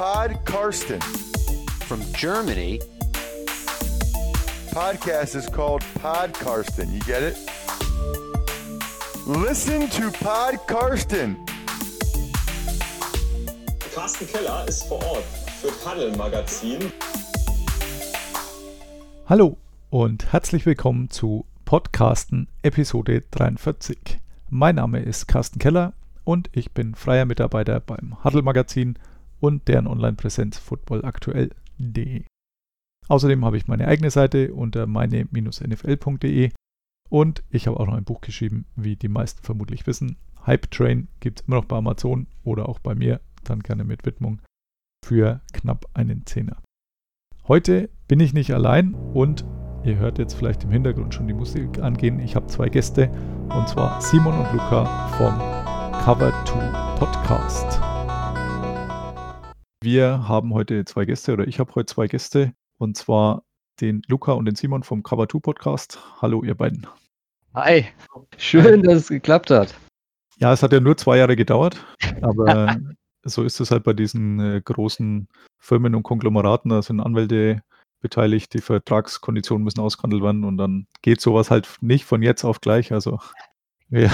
Pod Karsten. From Germany. Podcast is called Pod Karsten. You get it? Listen to Pod Karsten. Carsten Keller ist vor Ort für Paddel Magazin. Hallo und herzlich willkommen zu Podcasten Episode 43. Mein Name ist Carsten Keller und ich bin freier Mitarbeiter beim Huddle Magazin und deren Online-Präsenz footballaktuell.de. Außerdem habe ich meine eigene Seite unter meine-nfl.de und ich habe auch noch ein Buch geschrieben, wie die meisten vermutlich wissen. Hype Train gibt es immer noch bei Amazon oder auch bei mir, dann gerne mit Widmung für knapp einen Zehner. Heute bin ich nicht allein und ihr hört jetzt vielleicht im Hintergrund schon die Musik angehen. Ich habe zwei Gäste und zwar Simon und Luca vom Cover 2 Podcast. Wir haben heute zwei Gäste oder ich habe heute zwei Gäste und zwar den Luca und den Simon vom Cover 2 Podcast. Hallo, ihr beiden. Hi, schön, dass es geklappt hat. Ja, es hat ja nur zwei Jahre gedauert, aber so ist es halt bei diesen äh, großen Firmen und Konglomeraten. Da sind Anwälte beteiligt, die Vertragskonditionen müssen ausgehandelt werden und dann geht sowas halt nicht von jetzt auf gleich. Also, ja.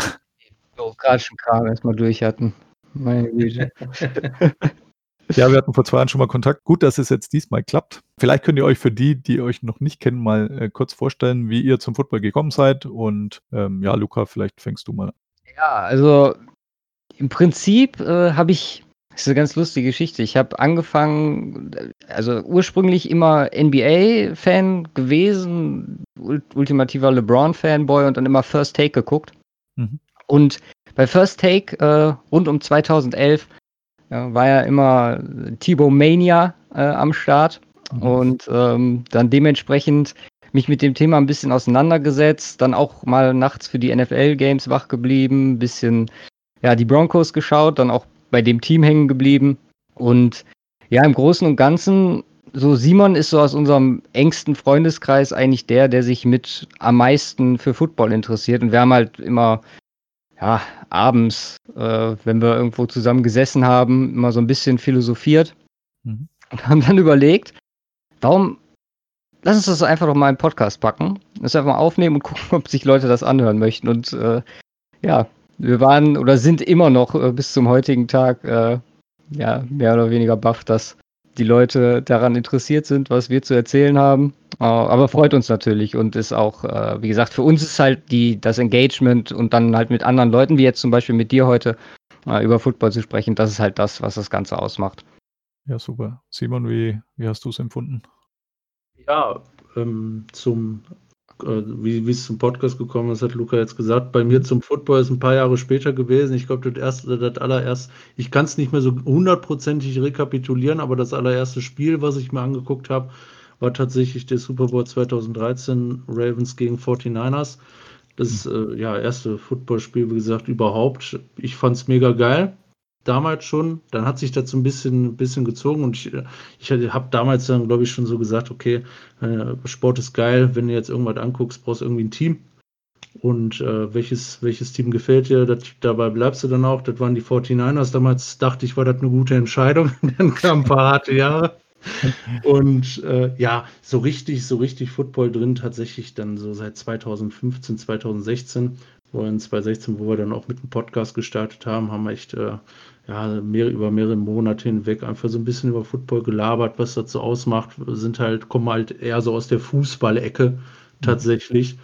Bürokratischen Kram erstmal durch hatten. Meine Güte. Ja, wir hatten vor zwei Jahren schon mal Kontakt. Gut, dass es jetzt diesmal klappt. Vielleicht könnt ihr euch für die, die euch noch nicht kennen, mal äh, kurz vorstellen, wie ihr zum Football gekommen seid. Und ähm, ja, Luca, vielleicht fängst du mal an. Ja, also im Prinzip äh, habe ich, das ist eine ganz lustige Geschichte. Ich habe angefangen, also ursprünglich immer NBA-Fan gewesen, ultimativer LeBron-Fanboy und dann immer First Take geguckt. Mhm. Und bei First Take äh, rund um 2011 ja, war ja immer Thibaut Mania äh, am Start. Mhm. und ähm, dann dementsprechend mich mit dem Thema ein bisschen auseinandergesetzt, dann auch mal nachts für die NFL-Games wach geblieben, ein bisschen ja, die Broncos geschaut, dann auch bei dem Team hängen geblieben. Und ja, im Großen und Ganzen, so Simon ist so aus unserem engsten Freundeskreis eigentlich der, der sich mit am meisten für Football interessiert. Und wir haben halt immer ja, abends, äh, wenn wir irgendwo zusammen gesessen haben, immer so ein bisschen philosophiert mhm. und haben dann überlegt, warum lass uns das einfach doch mal in Podcast packen, das einfach mal aufnehmen und gucken, ob sich Leute das anhören möchten. Und äh, ja, wir waren oder sind immer noch äh, bis zum heutigen Tag äh, ja mehr oder weniger baff, dass die Leute daran interessiert sind, was wir zu erzählen haben. Äh, aber freut uns natürlich und ist auch, äh, wie gesagt, für uns ist halt die, das Engagement und dann halt mit anderen Leuten, wie jetzt zum Beispiel mit dir heute, äh, über Football zu sprechen, das ist halt das, was das Ganze ausmacht. Ja, super. Simon, wie, wie hast du es empfunden? Ja, ähm, zum äh, wie, wie es zum Podcast gekommen ist, hat Luca jetzt gesagt. Bei mir zum Football ist ein paar Jahre später gewesen. Ich glaube, das erste, das allererst, ich kann es nicht mehr so hundertprozentig rekapitulieren, aber das allererste Spiel, was ich mir angeguckt habe, war tatsächlich der Super Bowl 2013 Ravens gegen 49ers. Das äh, ja, erste Footballspiel, wie gesagt, überhaupt. Ich fand es mega geil damals schon. Dann hat sich das so ein bisschen, ein bisschen gezogen und ich, ich habe damals dann, glaube ich, schon so gesagt, okay, äh, Sport ist geil, wenn du jetzt irgendwas anguckst, brauchst du irgendwie ein Team. Und äh, welches, welches Team gefällt dir, das, dabei bleibst du dann auch. Das waren die 49ers. Damals dachte ich, war das eine gute Entscheidung. dann kamen ein paar harte Jahre. Und äh, ja, so richtig, so richtig Football drin tatsächlich dann so seit 2015, 2016, wo in 2016, wo wir dann auch mit dem Podcast gestartet haben, haben wir echt äh, ja, mehr, über mehrere Monate hinweg einfach so ein bisschen über Football gelabert, was dazu ausmacht, sind halt, kommen halt eher so aus der Fußballecke tatsächlich.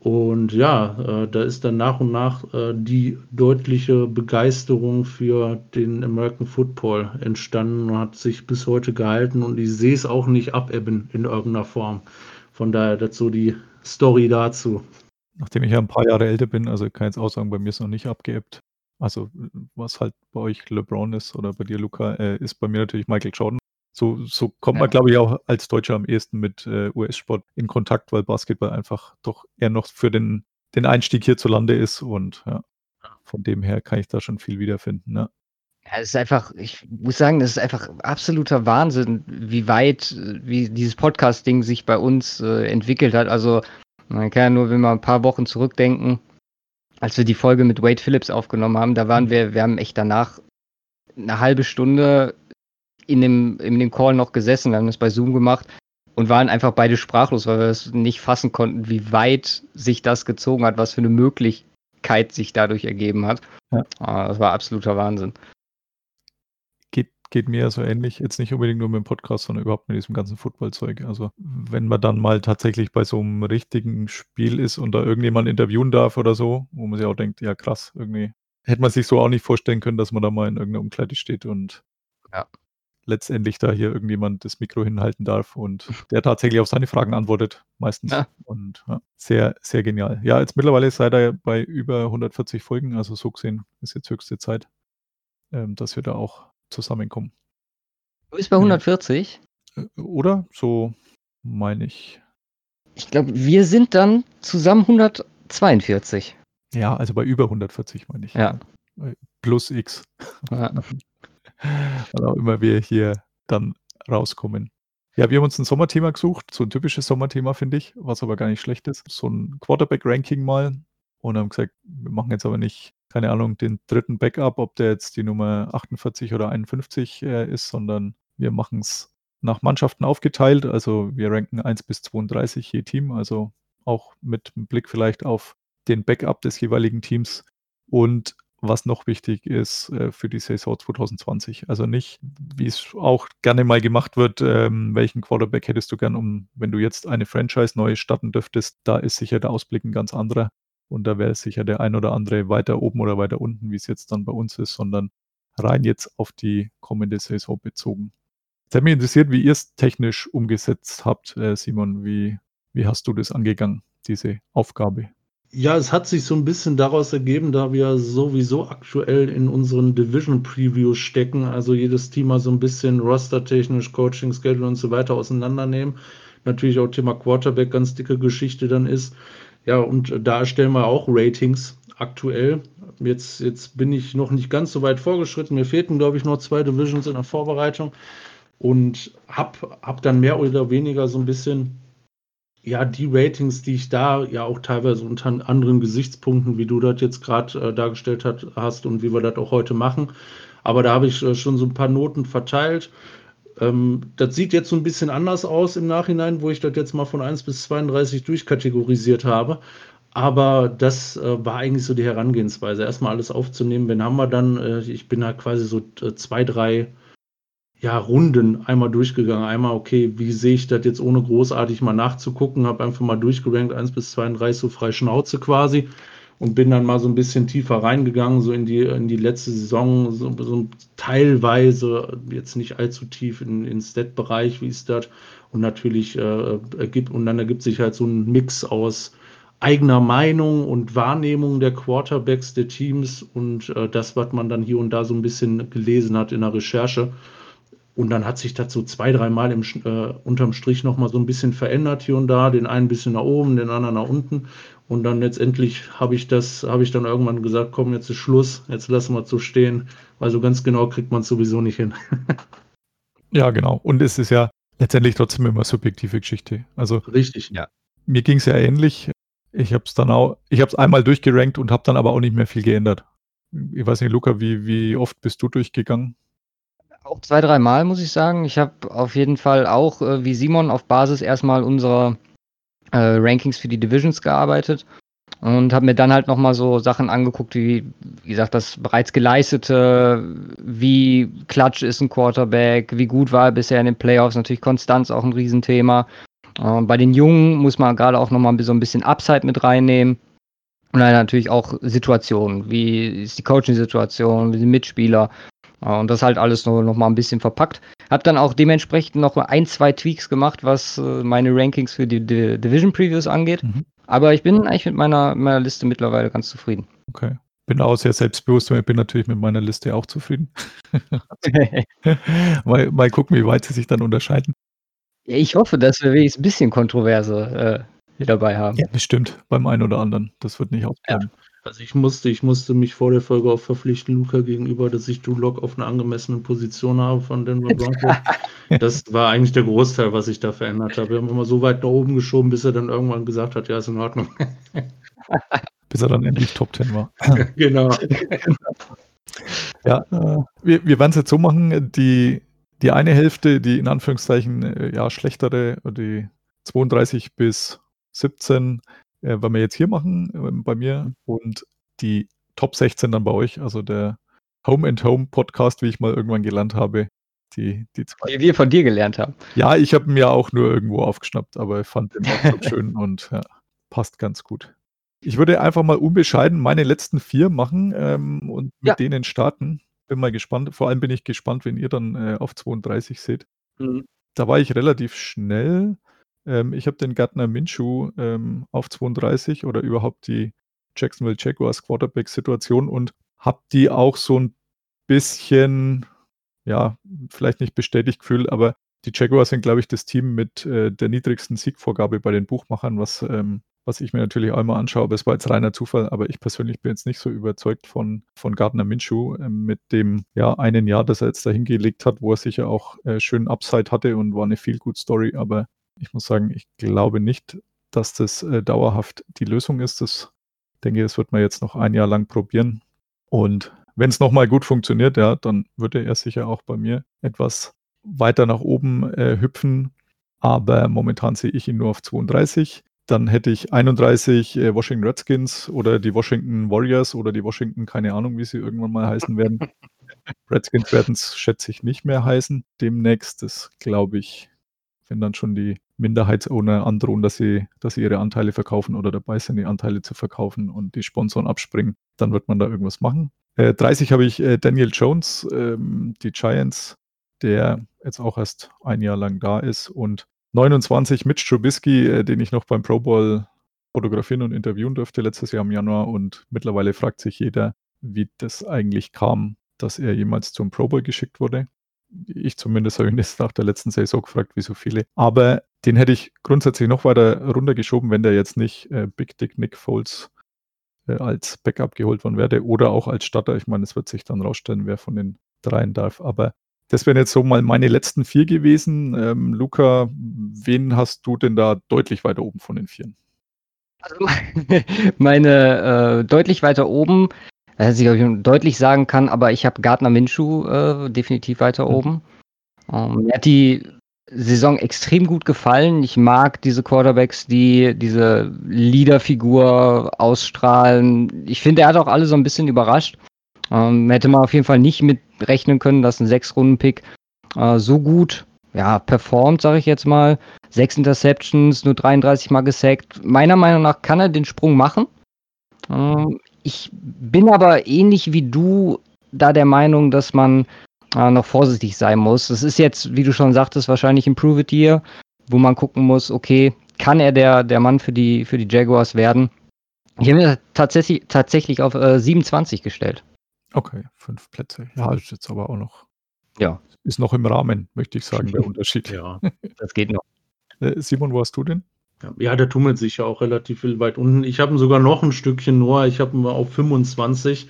Und ja, äh, da ist dann nach und nach äh, die deutliche Begeisterung für den American Football entstanden und hat sich bis heute gehalten und ich sehe es auch nicht abebben in irgendeiner Form. Von daher dazu die Story dazu. Nachdem ich ja ein paar Jahre älter bin, also kann ich jetzt auch sagen, bei mir ist noch nicht abgeebbt. Also, was halt bei euch LeBron ist oder bei dir, Luca, äh, ist bei mir natürlich Michael Jordan. So, so kommt man, glaube ich, auch als Deutscher am ehesten mit äh, US-Sport in Kontakt, weil Basketball einfach doch eher noch für den, den Einstieg hierzulande ist. Und ja, von dem her kann ich da schon viel wiederfinden. Ja. Ja, es ist einfach, ich muss sagen, das ist einfach absoluter Wahnsinn, wie weit, wie dieses Podcast-Ding sich bei uns äh, entwickelt hat. Also, man kann ja nur, wenn wir ein paar Wochen zurückdenken, als wir die Folge mit Wade Phillips aufgenommen haben, da waren mhm. wir, wir haben echt danach eine halbe Stunde in dem, in dem Call noch gesessen, wir haben das bei Zoom gemacht und waren einfach beide sprachlos, weil wir es nicht fassen konnten, wie weit sich das gezogen hat, was für eine Möglichkeit sich dadurch ergeben hat. Ja. Ah, Das war absoluter Wahnsinn. geht, geht mir so ähnlich. Jetzt nicht unbedingt nur mit dem Podcast, sondern überhaupt mit diesem ganzen Footballzeug. Also, wenn man dann mal tatsächlich bei so einem richtigen Spiel ist und da irgendjemand interviewen darf oder so, wo man sich auch denkt, ja krass, irgendwie hätte man sich so auch nicht vorstellen können, dass man da mal in irgendeiner Umkleide steht und Ja. Letztendlich da hier irgendjemand das Mikro hinhalten darf und der tatsächlich auf seine Fragen antwortet, meistens. Ja. Und ja, sehr, sehr genial. Ja, jetzt mittlerweile seid ihr bei über 140 Folgen, also so gesehen ist jetzt höchste Zeit, ähm, dass wir da auch zusammenkommen. Du bist bei Ja. 140. Äh, Oder? So meine ich. Ich glaube, wir sind dann zusammen 142. Ja, also bei über 140 meine ich. Ja. Plus X. Ja. Was auch immer wir hier dann rauskommen. Ja, wir haben uns ein Sommerthema gesucht, so ein typisches Sommerthema, finde ich, was aber gar nicht schlecht ist. So ein Quarterback-Ranking mal und haben gesagt, wir machen jetzt aber nicht, keine Ahnung, den dritten Backup, ob der jetzt die Nummer 48 oder 51 äh, ist, sondern wir machen es nach Mannschaften aufgeteilt. Also wir ranken 1 bis 32 je Team, also auch mit Blick vielleicht auf den Backup des jeweiligen Teams und was noch wichtig ist äh, für die Saison 2020. Also nicht, wie es auch gerne mal gemacht wird, ähm, welchen Quarterback hättest du gern, um, wenn du jetzt eine Franchise neu starten dürftest, da ist sicher der Ausblick ein ganz anderer. Und da wäre sicher der ein oder andere weiter oben oder weiter unten, wie es jetzt dann bei uns ist, sondern rein jetzt auf die kommende Saison bezogen. Es hat mich interessiert, wie ihr es technisch umgesetzt habt, äh, Simon. Wie, wie hast du das angegangen, diese Aufgabe? Ja, es hat sich so ein bisschen daraus ergeben, da wir sowieso aktuell in unseren Division Previews stecken, also jedes Team mal so ein bisschen rostertechnisch, Coaching, Schedule und so weiter auseinandernehmen. Natürlich auch Thema Quarterback ganz dicke Geschichte dann ist. Ja, und da erstellen wir auch Ratings aktuell. Jetzt, jetzt bin ich noch nicht ganz so weit vorgeschritten. Mir fehlten, glaube ich, noch zwei Divisions in der Vorbereitung und habe hab dann mehr oder weniger so ein bisschen ja, die Ratings, die ich da ja auch teilweise unter anderen Gesichtspunkten, wie du das jetzt gerade äh, dargestellt hat, hast und wie wir das auch heute machen. Aber da habe ich äh, schon so ein paar Noten verteilt. Ähm, das sieht jetzt so ein bisschen anders aus im Nachhinein, wo ich das jetzt mal von 1 bis 32 durchkategorisiert habe. Aber das äh, war eigentlich so die Herangehensweise. Erstmal alles aufzunehmen. Wenn haben wir dann, äh, ich bin da quasi so äh, zwei, drei ja, Runden einmal durchgegangen. Einmal, okay, wie sehe ich das jetzt ohne großartig mal nachzugucken? Habe einfach mal durchgerankt, 1 bis 32, so frei Schnauze quasi. Und bin dann mal so ein bisschen tiefer reingegangen, so in die, in die letzte Saison, so, so teilweise, jetzt nicht allzu tief in den Stat-Bereich, wie ist das? Und natürlich äh, ergibt, und dann ergibt sich halt so ein Mix aus eigener Meinung und Wahrnehmung der Quarterbacks der Teams und äh, das, was man dann hier und da so ein bisschen gelesen hat in der Recherche. Und dann hat sich das so zwei, dreimal im, äh, unterm Strich nochmal so ein bisschen verändert hier und da. Den einen ein bisschen nach oben, den anderen nach unten. Und dann letztendlich habe ich das, habe ich dann irgendwann gesagt, komm, jetzt ist Schluss, jetzt lassen wir es so stehen, weil so ganz genau kriegt man es sowieso nicht hin. Ja, genau. Und es ist ja letztendlich trotzdem immer subjektive Geschichte. Also Richtig. Ja. mir ging es ja ähnlich. Ich habe es dann auch, ich habe es einmal durchgerankt und habe dann aber auch nicht mehr viel geändert. Ich weiß nicht, Luca, wie, wie oft bist du durchgegangen? Auch zwei, drei Mal, muss ich sagen. Ich habe auf jeden Fall auch, äh, wie Simon, auf Basis erstmal unserer äh, Rankings für die Divisions gearbeitet und habe mir dann halt nochmal so Sachen angeguckt, wie, wie gesagt, das bereits geleistete, wie klatsch ist ein Quarterback, wie gut war er bisher in den Playoffs, natürlich Konstanz auch ein Riesenthema. Äh, bei den Jungen muss man gerade auch nochmal so ein bisschen Upside mit reinnehmen. Und dann natürlich auch Situationen, wie ist die Coaching-Situation, wie sind Mitspieler. Äh, Und das halt alles noch, noch mal ein bisschen verpackt. Hab dann auch dementsprechend noch ein, zwei Tweaks gemacht, was äh, meine Rankings für die, Division Previews angeht. Mhm. Aber ich bin eigentlich mit meiner, meiner Liste mittlerweile ganz zufrieden. Okay. Bin auch sehr selbstbewusst und ich bin natürlich mit meiner Liste auch zufrieden. mal, mal gucken, wie weit sie sich dann unterscheiden. ich hoffe, dass wir wenigstens ein bisschen Kontroverse äh, dabei haben. Ja, bestimmt. Beim einen oder anderen. Das wird nicht ausbleiben. Also ich musste, ich musste mich vor der Folge auch verpflichten, Luca gegenüber, dass ich Drew Lock auf einer angemessenen Position habe von Denver Broncos. das war eigentlich der Großteil, was ich da verändert habe. Wir haben immer so weit nach oben geschoben, bis er dann irgendwann gesagt hat, ja, ist in Ordnung. Bis er dann endlich Top 10 war. genau. Ja, äh, wir, wir werden es jetzt so machen, die, die eine Hälfte, die in Anführungszeichen äh, ja schlechtere, die 32 bis 17, äh, werden wir jetzt hier machen äh, bei mir und die Top 16 dann bei euch, also der Home and Home Podcast, wie ich mal irgendwann gelernt habe. Die, die zwei. Wie wir von dir gelernt haben. Ja, ich habe ihn ja auch nur irgendwo aufgeschnappt, aber ich fand den auch so schön und ja, passt ganz gut. Ich würde einfach mal unbescheiden meine letzten vier machen ähm, und mit Ja. denen starten. Bin mal gespannt. Vor allem bin ich gespannt, wenn ihr dann äh, auf 32 seht. Mhm. Da war ich relativ schnell. Ähm, ich habe den Gardner Minshew ähm, auf 32 oder überhaupt die Jacksonville Jaguars Quarterback-Situation und habe die auch so ein bisschen, ja, vielleicht nicht bestätigt gefühlt, aber die Jaguars sind, glaube ich, das Team mit äh, der niedrigsten Siegvorgabe bei den Buchmachern, was, ähm, was ich mir natürlich auch immer anschaue. Aber es war jetzt reiner Zufall, aber ich persönlich bin jetzt nicht so überzeugt von, von Gardner Minshew äh, mit dem ja, einen Jahr, das er jetzt da hingelegt hat, wo er sicher auch äh, schön Upside hatte und war eine viel gut Story. Aber ich muss sagen, ich glaube nicht, dass das äh, dauerhaft die Lösung ist. Das denke, das wird man jetzt noch ein Jahr lang probieren. Und wenn es nochmal gut funktioniert, ja, dann würde er sicher auch bei mir etwas weiter nach oben äh, hüpfen. Aber momentan sehe ich ihn nur auf 32. Dann hätte ich 31 äh, Washington Redskins oder die Washington Warriors oder die Washington, keine Ahnung, wie sie irgendwann mal heißen werden. Redskins werden es, schätze ich, nicht mehr heißen. Demnächst, das glaube ich, wenn dann schon die Minderheitsowner androhen, dass sie, dass sie ihre Anteile verkaufen oder dabei sind, die Anteile zu verkaufen und die Sponsoren abspringen, dann wird man da irgendwas machen. Äh, 30 habe ich äh, Daniel Jones, ähm, die Giants, der jetzt auch erst ein Jahr lang da ist und 29 Mitch Trubisky, äh, den ich noch beim Pro Bowl fotografieren und interviewen durfte letztes Jahr im Januar und mittlerweile fragt sich jeder, wie das eigentlich kam, dass er jemals zum Pro Bowl geschickt wurde. Ich zumindest habe ihn jetzt nach der letzten Saison gefragt, wie so viele. Aber den hätte ich grundsätzlich noch weiter runtergeschoben, wenn der jetzt nicht äh, Big Dick Nick Foles äh, als Backup geholt worden wäre oder auch als Starter. Ich meine, es wird sich dann rausstellen, wer von den dreien darf. Aber das wären jetzt so mal meine letzten vier gewesen. Ähm, Luca, wen hast du denn da deutlich weiter oben von den Vieren? Also meine äh, deutlich weiter oben, also ich ob ich deutlich sagen kann, aber ich habe Gardner Minshew äh, definitiv weiter Mhm. oben. Ähm, mir hat die Saison extrem gut gefallen. Ich mag diese Quarterbacks, die diese Leaderfigur ausstrahlen. Ich finde, er hat auch alle so ein bisschen überrascht. Ähm, hätte man auf jeden Fall nicht mit rechnen können, dass ein Sechs-Runden-Pick äh, so gut ja, performt, sage ich jetzt mal. Sechs Interceptions, nur 33 Mal gesackt. Meiner Meinung nach kann er den Sprung machen. Ähm, ich bin aber ähnlich wie du da der Meinung, dass man äh, noch vorsichtig sein muss. Das ist jetzt, wie du schon sagtest, wahrscheinlich Improve It Year, wo man gucken muss, okay, kann er der, der Mann für die, für die Jaguars werden? Ich habe mir tatsächlich, tatsächlich auf äh, 27 gestellt. Okay, fünf Plätze. Ja, ist jetzt aber auch noch. Ja. Ist noch im Rahmen, möchte ich sagen, der Unterschied. Ja. Das geht noch. Äh, Simon, wo hast du denn? Ja, der tummelt sich ja auch relativ viel weit unten. Ich habe ihn sogar noch ein Stückchen nur. Ich habe ihn auf 25.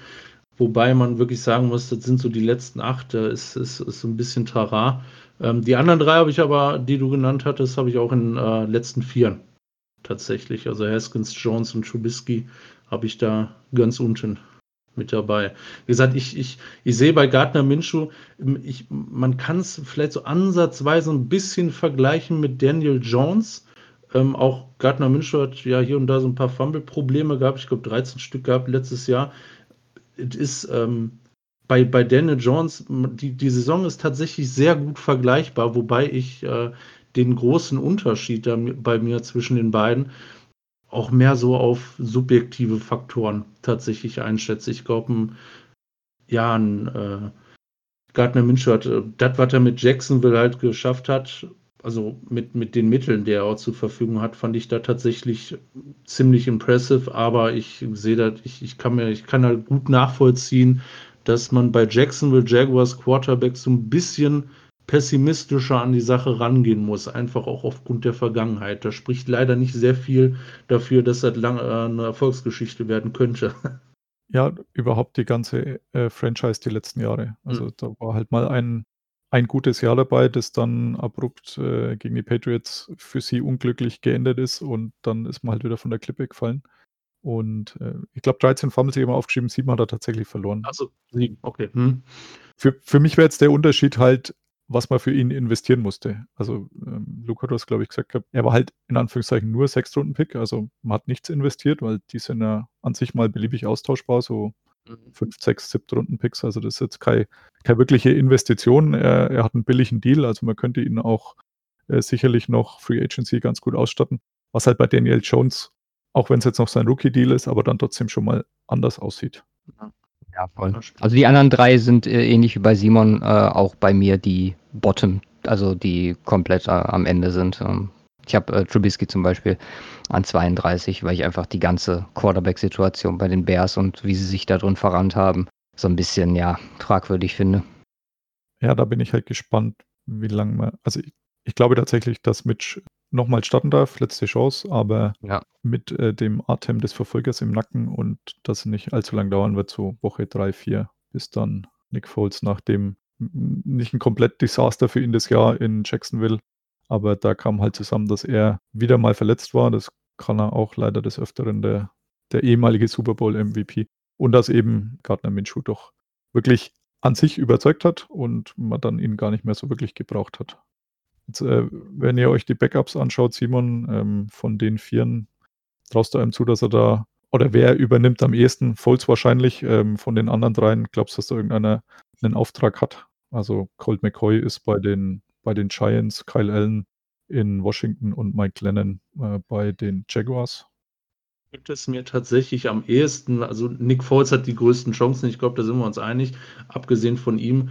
Wobei man wirklich sagen muss, das sind so die letzten acht. Da ist, ist, ist so ein bisschen Trara. Ähm, die anderen drei habe ich aber, die du genannt hattest, habe ich auch in äh, letzten vieren tatsächlich. Also Haskins, Jones und Trubisky habe ich da ganz unten mit dabei. Wie gesagt, ich, ich, ich sehe bei Gardner Minshew, man kann es vielleicht so ansatzweise ein bisschen vergleichen mit Daniel Jones. Ähm, auch Gardner Minshew hat ja hier und da so ein paar Fumble-Probleme gehabt. Ich glaube, 13 Stück gehabt letztes Jahr. Es ist ähm, bei, bei Daniel Jones, die, die Saison ist tatsächlich sehr gut vergleichbar, wobei ich äh, den großen Unterschied da bei mir zwischen den beiden auch mehr so auf subjektive Faktoren tatsächlich einschätze. Ich glaube, ja, ein äh, Gardner Minshew hat äh, das, was er mit Jacksonville halt geschafft hat, also mit, mit den Mitteln, die er auch zur Verfügung hat, fand ich da tatsächlich ziemlich impressive, aber ich sehe das, ich, ich kann mir, ich kann halt gut nachvollziehen, dass man bei Jacksonville Jaguars Quarterback so ein bisschen pessimistischer an die Sache rangehen muss, einfach auch aufgrund der Vergangenheit. Da spricht leider nicht sehr viel dafür, dass das lang, äh, eine Erfolgsgeschichte werden könnte. Ja, überhaupt die ganze äh, Franchise die letzten Jahre. Also Mhm. da war halt mal ein, ein gutes Jahr dabei, das dann abrupt äh, gegen die Patriots für sie unglücklich geendet ist und dann ist man halt wieder von der Klippe gefallen. Und äh, ich glaube, 13 Fumbles immer aufgeschrieben, 7 hat er tatsächlich verloren. Also, sieben, okay. Hm. Für, für mich wäre jetzt der Unterschied halt, was man für ihn investieren musste. Also ähm, Luca, du hast, glaube ich, gesagt, er war halt in Anführungszeichen nur Sechstrunden-Pick, also man hat nichts investiert, weil die sind ja an sich mal beliebig austauschbar, so. Fünf, sechs, siebte Runden-Picks. Also das ist jetzt keine, keine wirkliche Investition. Er, er, hat einen billigen Deal, also man könnte ihn auch äh, sicherlich noch Free Agency ganz gut ausstatten. Was halt bei Daniel Jones, auch wenn es jetzt noch sein Rookie-Deal ist, aber dann trotzdem schon mal anders aussieht. Ja, voll. Also die anderen drei sind äh, ähnlich wie bei Simon äh, auch bei mir die Bottom, also die komplett äh, am Ende sind. Ähm, ich habe äh, Trubisky zum Beispiel an 32, weil ich einfach die ganze Quarterback-Situation bei den Bears und wie sie sich da drin verrannt haben, so ein bisschen, ja, fragwürdig finde. Ja, da bin ich halt gespannt, wie lange man, also ich, ich glaube tatsächlich, dass Mitch nochmal starten darf, letzte Chance, aber ja. mit äh, dem Atem des Verfolgers im Nacken und das nicht allzu lang dauern wird, so Woche 3, 4, bis dann Nick Foles nach dem nicht ein komplett Desaster für ihn das Jahr in Jacksonville, aber da kam halt zusammen, dass er wieder mal verletzt war. Das kann er auch leider des Öfteren, der, der ehemalige Super Bowl MVP. Und dass eben Gardner Minshew doch wirklich an sich überzeugt hat und man dann ihn gar nicht mehr so wirklich gebraucht hat. Jetzt, äh, wenn ihr euch die Backups anschaut, Simon, ähm, von den Vieren, traust du einem zu, dass er da, oder wer übernimmt am ehesten? Foles wahrscheinlich. Ähm, von den anderen dreien, glaubst du, dass da irgendeiner einen Auftrag hat? Also Colt McCoy ist bei den, bei den Giants, Kyle Allen in Washington und Mike Lennon äh, bei den Jaguars. Gibt es mir tatsächlich am ehesten, also Nick Foles hat die größten Chancen, ich glaube, da sind wir uns einig. Abgesehen von ihm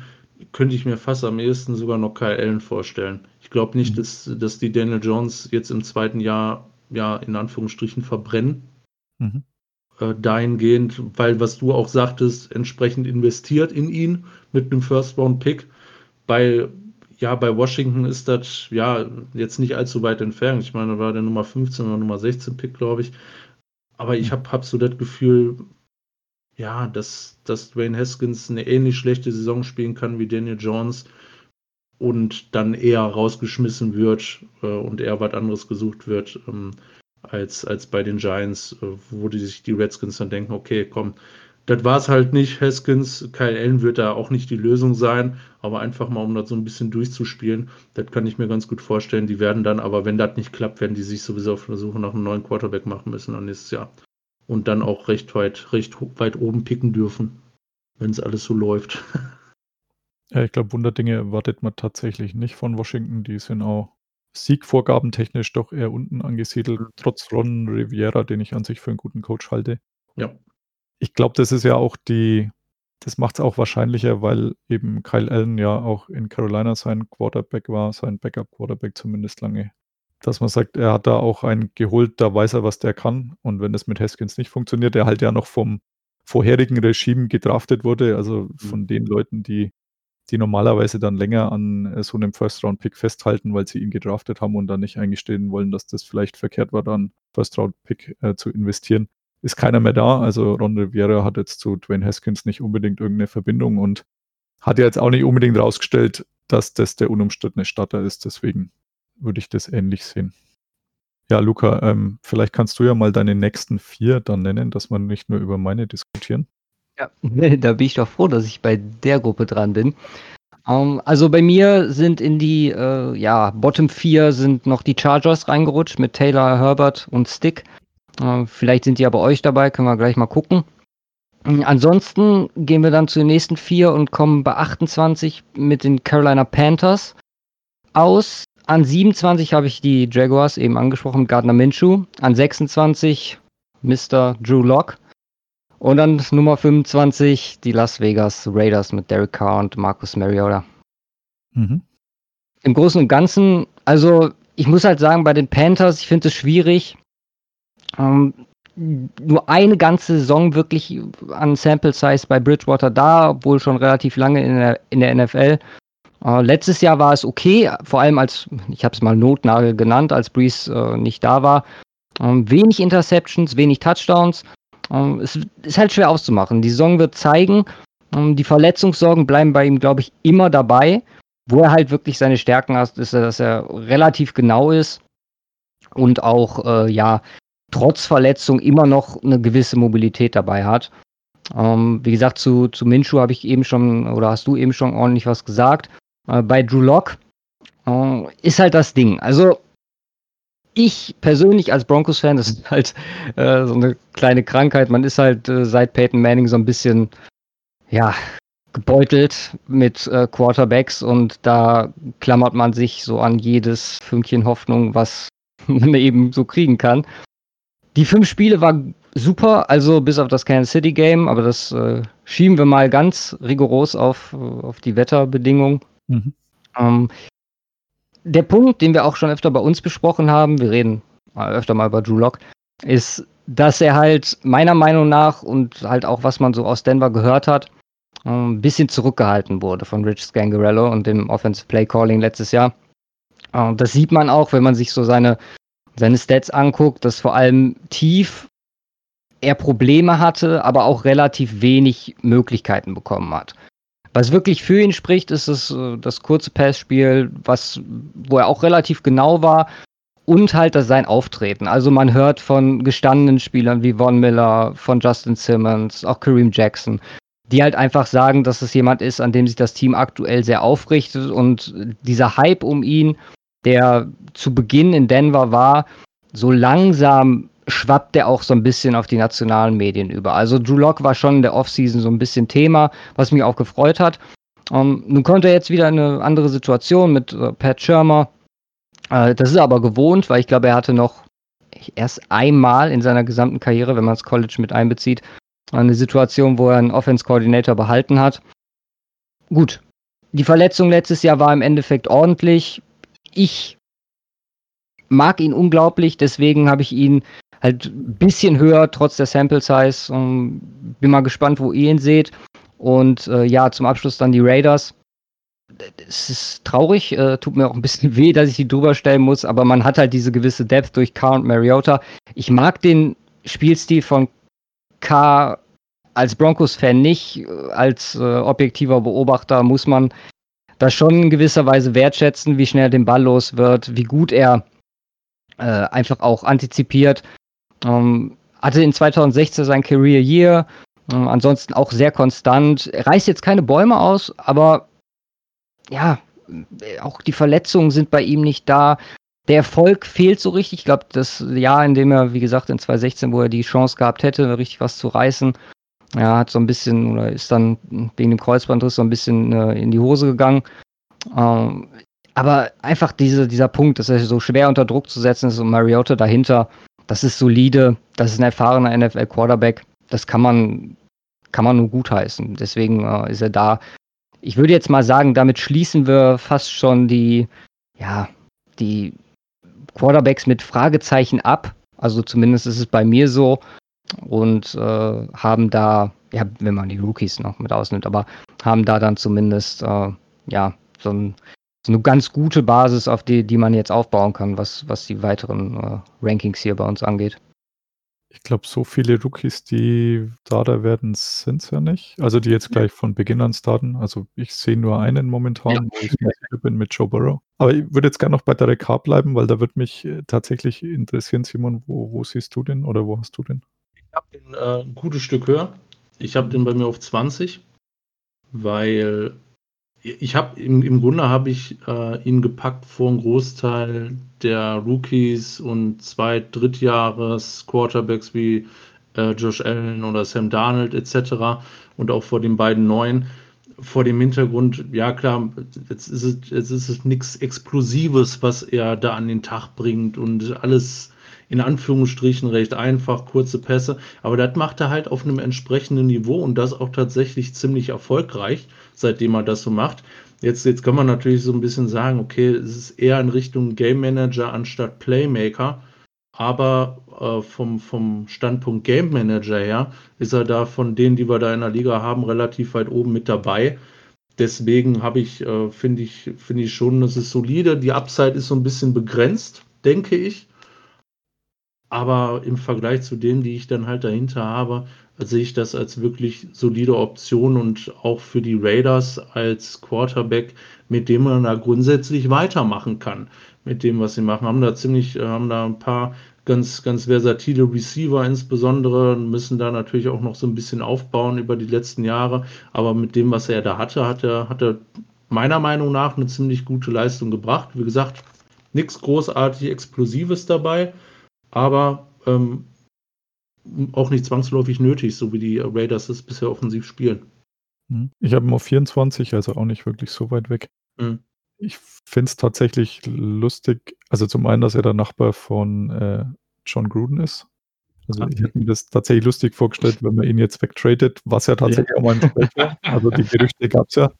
könnte ich mir fast am ehesten sogar noch Kyle Allen vorstellen. Ich glaube nicht, mhm. dass, dass die Daniel Jones jetzt im zweiten Jahr, ja, in Anführungsstrichen verbrennen. Mhm. Äh, dahingehend, weil, was du auch sagtest, entsprechend investiert in ihn mit einem First-Round-Pick. Bei, ja, bei Washington ist das ja jetzt nicht allzu weit entfernt. Ich meine, da war der Nummer 15 oder Nummer 16 Pick, glaube ich. Aber ich mhm. habe hab so das Gefühl, ja, dass, dass Dwayne Haskins eine ähnlich schlechte Saison spielen kann wie Daniel Jones und dann eher rausgeschmissen wird äh, und eher was anderes gesucht wird ähm, als, als bei den Giants, äh, wo die sich die Redskins dann denken, okay, komm, das war es halt nicht, Haskins. Kyle Allen wird da auch nicht die Lösung sein, aber einfach mal, um das so ein bisschen durchzuspielen, das kann ich mir ganz gut vorstellen. Die werden dann, aber wenn das nicht klappt, werden die sich sowieso auf der Suche nach einem neuen Quarterback machen müssen dann nächstes Jahr und dann auch recht weit, recht weit oben picken dürfen, wenn es alles so läuft. Ja, ich glaube, Wunderdinge erwartet man tatsächlich nicht von Washington. Die sind auch Siegvorgaben technisch doch eher unten angesiedelt, mhm. trotz Ron Riviera, den ich an sich für einen guten Coach halte. Ja. Ich glaube, das ist ja auch die, das macht es auch wahrscheinlicher, weil eben Kyle Allen ja auch in Carolina sein Quarterback war, sein Backup-Quarterback zumindest lange dass man sagt, er hat da auch einen geholt, da weiß er, was der kann. Und wenn das mit Haskins nicht funktioniert, der halt ja noch vom vorherigen Regime gedraftet wurde, also mhm. von den Leuten, die, die normalerweise dann länger an äh, so einem First-Round-Pick festhalten, weil sie ihn gedraftet haben und dann nicht eingestehen wollen, dass das vielleicht verkehrt war, dann First-Round-Pick äh, zu investieren, ist keiner mehr da. Also Ron Rivera hat jetzt zu Dwayne Haskins nicht unbedingt irgendeine Verbindung und hat ja jetzt auch nicht unbedingt rausgestellt, dass das der unumstrittene Starter ist. Deswegen würde ich das ähnlich sehen. Ja, Luca, ähm, vielleicht kannst du ja mal deine nächsten vier dann nennen, dass wir nicht nur über meine diskutieren. Ja, da bin ich doch froh, dass ich bei der Gruppe dran bin. Um, ähm, also bei mir sind in die äh, ja, Bottom 4 sind noch die Chargers reingerutscht mit Taylor, Herbert und Stick. Uh, vielleicht sind die aber euch dabei, können wir gleich mal gucken. Ansonsten gehen wir dann zu den nächsten vier und kommen bei 28 mit den Carolina Panthers aus. An 27 habe ich die Jaguars eben angesprochen, Gardner Minshew. An 26 Mr. Drew Locke. Und dann Nummer 25 die Las Vegas Raiders mit Derek Carr und Marcus Mariota. Mhm. Im Großen und Ganzen, also ich muss halt sagen, bei den Panthers, ich finde es schwierig, ähm, nur eine ganze Saison wirklich an Sample Size bei Bridgewater da, obwohl schon relativ lange in der, in der NFL. Äh, letztes Jahr war es okay, vor allem als, ich habe es mal Notnagel genannt, als Breeze äh, nicht da war. Ähm, wenig Interceptions, wenig Touchdowns. Ähm, es ist halt schwer auszumachen. Die Saison wird zeigen, ähm, die Verletzungssorgen bleiben bei ihm, glaube ich, immer dabei. Wo er halt wirklich seine Stärken hat, ist, dass er relativ genau ist und auch, äh, ja, trotz Verletzung immer noch eine gewisse Mobilität dabei hat. Ähm, wie gesagt, zu, zu Minshu habe ich eben schon, oder hast du eben schon ordentlich was gesagt. Äh, bei Drew Lock äh, ist halt das Ding. Also ich persönlich als Broncos-Fan, das ist halt äh, so eine kleine Krankheit. Man ist halt äh, seit Peyton Manning so ein bisschen, ja, gebeutelt mit äh, Quarterbacks und da klammert man sich so an jedes Fünkchen Hoffnung, was man eben so kriegen kann. Die fünf Spiele waren super, also bis auf das Kansas City Game, aber das äh, schieben wir mal ganz rigoros auf, auf die Wetterbedingungen. Mhm. Ähm, der Punkt, den wir auch schon öfter bei uns besprochen haben, wir reden öfter mal über Drew Lock, ist, dass er halt meiner Meinung nach und halt auch was man so aus Denver gehört hat, ähm, ein bisschen zurückgehalten wurde von Rich Scangarello und dem Offensive Play Calling letztes Jahr. Äh, das sieht man auch, wenn man sich so seine, seine Stats anguckt, dass vor allem tief er Probleme hatte, aber auch relativ wenig Möglichkeiten bekommen hat. Was wirklich für ihn spricht, ist das, äh, das kurze Passspiel, was, wo er auch relativ genau war und halt das sein Auftreten. Also man hört von gestandenen Spielern wie Von Miller, von Justin Simmons, auch Kareem Jackson, die halt einfach sagen, dass es jemand ist, an dem sich das Team aktuell sehr aufrichtet und dieser Hype um ihn, der zu Beginn in Denver war, so langsam schwappt der auch so ein bisschen auf die nationalen Medien über. Also Drew Lock war schon in der Offseason so ein bisschen Thema, was mich auch gefreut hat. Um, ähm, nun konnte er jetzt wieder eine andere Situation mit äh, Pat Schirmer. Äh, das ist aber gewohnt, weil ich glaube, er hatte noch erst einmal in seiner gesamten Karriere, wenn man das College mit einbezieht, eine Situation, wo er einen Offense Coordinator behalten hat. Gut. Die Verletzung letztes Jahr war im Endeffekt ordentlich. Ich mag ihn unglaublich, deswegen habe ich ihn halt ein bisschen höher, trotz der Sample Size. Und bin mal gespannt, wo ihr ihn seht. Und äh, ja, zum Abschluss dann die Raiders. Es ist traurig, äh, tut mir auch ein bisschen weh, dass ich die drüber stellen muss, aber man hat halt diese gewisse Depth durch Carr und Mariota. Ich mag den Spielstil von K als Broncos-Fan nicht. Als äh, objektiver Beobachter muss man das schon in gewisser Weise wertschätzen, wie schnell er den Ball los wird, wie gut er äh, einfach auch antizipiert. Ähm, hatte in 2016 sein Career Year, äh, ansonsten auch sehr konstant. Er reißt jetzt keine Bäume aus, aber ja, auch die Verletzungen sind bei ihm nicht da der Erfolg fehlt so richtig. Ich glaube, das Jahr, in dem er, wie gesagt, in 2016, wo er die Chance gehabt hätte, richtig was zu reißen, ja, hat so ein bisschen oder ist dann wegen dem Kreuzbandriss so ein bisschen äh, in die Hose gegangen. Ähm, aber einfach diese, dieser Punkt, dass er so schwer unter Druck zu setzen ist und Mariota dahinter, das ist solide, das ist ein erfahrener NFL-Quarterback. Das kann man, kann man nur gutheißen. Deswegen äh, ist er da. Ich würde jetzt mal sagen, damit schließen wir fast schon die, ja, die Quarterbacks mit Fragezeichen ab. Also zumindest ist es bei mir so. Und äh, haben da, ja, wenn man die Rookies noch mit ausnimmt, aber haben da dann zumindest, äh, ja, so, ein, so, eine ganz gute Basis, auf die, die man jetzt aufbauen kann, was, was die weiteren äh, Rankings hier bei uns angeht. Ich glaube, so viele Rookies, die Starter werden, sind es ja nicht. Also die jetzt gleich von Beginn an starten. Also ich sehe nur einen momentan, ja. wo ich mir sicher bin mit Joe Burrow. Aber ich würde jetzt gerne noch bei der Rekap bleiben, weil da würde mich äh, tatsächlich interessieren, Simon, wo, wo siehst du den oder wo hast du den? Ich habe den äh, ein gutes Stück höher. Ich habe den bei mir auf 20, weil ich habe im, im Grunde habe ich äh, ihn gepackt vor einem Großteil der Rookies und zwei Drittjahres Quarterbacks wie äh, Josh Allen oder Sam Darnold etc. und auch vor den beiden neuen. Vor dem Hintergrund, ja klar, jetzt ist es, jetzt ist es nichts Explosives, was er da an den Tag bringt und alles in Anführungsstrichen recht einfach, kurze Pässe. Aber das macht er halt auf einem entsprechenden Niveau und das auch tatsächlich ziemlich erfolgreich seitdem er das so macht. Jetzt, jetzt kann man natürlich so ein bisschen sagen, okay, es ist eher in Richtung Game Manager anstatt Playmaker. Aber äh, vom, vom Standpunkt Game Manager her ist er da von denen, die wir da in der Liga haben, relativ weit oben mit dabei. Deswegen habe ich, äh, finde ich, finde ich schon, das ist solide. Die Upside ist so ein bisschen begrenzt, denke ich. Aber im Vergleich zu denen, die ich dann halt dahinter habe, sehe ich das als wirklich solide Option und auch für die Raiders als Quarterback, mit dem man da grundsätzlich weitermachen kann, mit dem, was sie machen. Haben da ziemlich, äh, haben da ein paar ganz, ganz versatile Receiver insbesondere, müssen da natürlich auch noch so ein bisschen aufbauen über die letzten Jahre. Aber mit dem, was er da hatte, hat er, hat er meiner Meinung nach eine ziemlich gute Leistung gebracht. Wie gesagt, nichts großartig Explosives dabei, aber ähm, auch nicht zwangsläufig nötig, so wie die Raiders es bisher offensiv spielen. Hm. Ich habe ihn auf 24, also auch nicht wirklich so weit weg. Mhm. Ich finde es tatsächlich lustig, also zum einen, dass er der Nachbar von äh, John Gruden ist. Also Ah. ich hätte mir das tatsächlich lustig vorgestellt, wenn man ihn jetzt wegtradet, was ja tatsächlich auch mal ein Gespräch war. Also die Gerüchte gab es ja.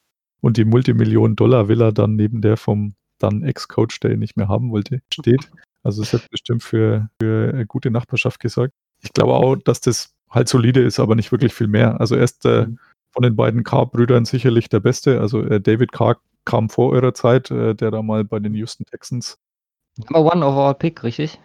Und die Multimillionen-Dollar-Villa dann neben der vom dann Ex-Coach, der ihn nicht mehr haben wollte, steht. Also es hat bestimmt für, für eine gute Nachbarschaft gesorgt. Ich glaube auch, dass das halt solide ist, aber nicht wirklich viel mehr. Also er ist äh, Mhm. von den beiden Carr-Brüdern sicherlich der Beste. Also äh, David Carr kam vor eurer Zeit, äh, der da mal bei den Houston Texans Number one overall pick, richtig?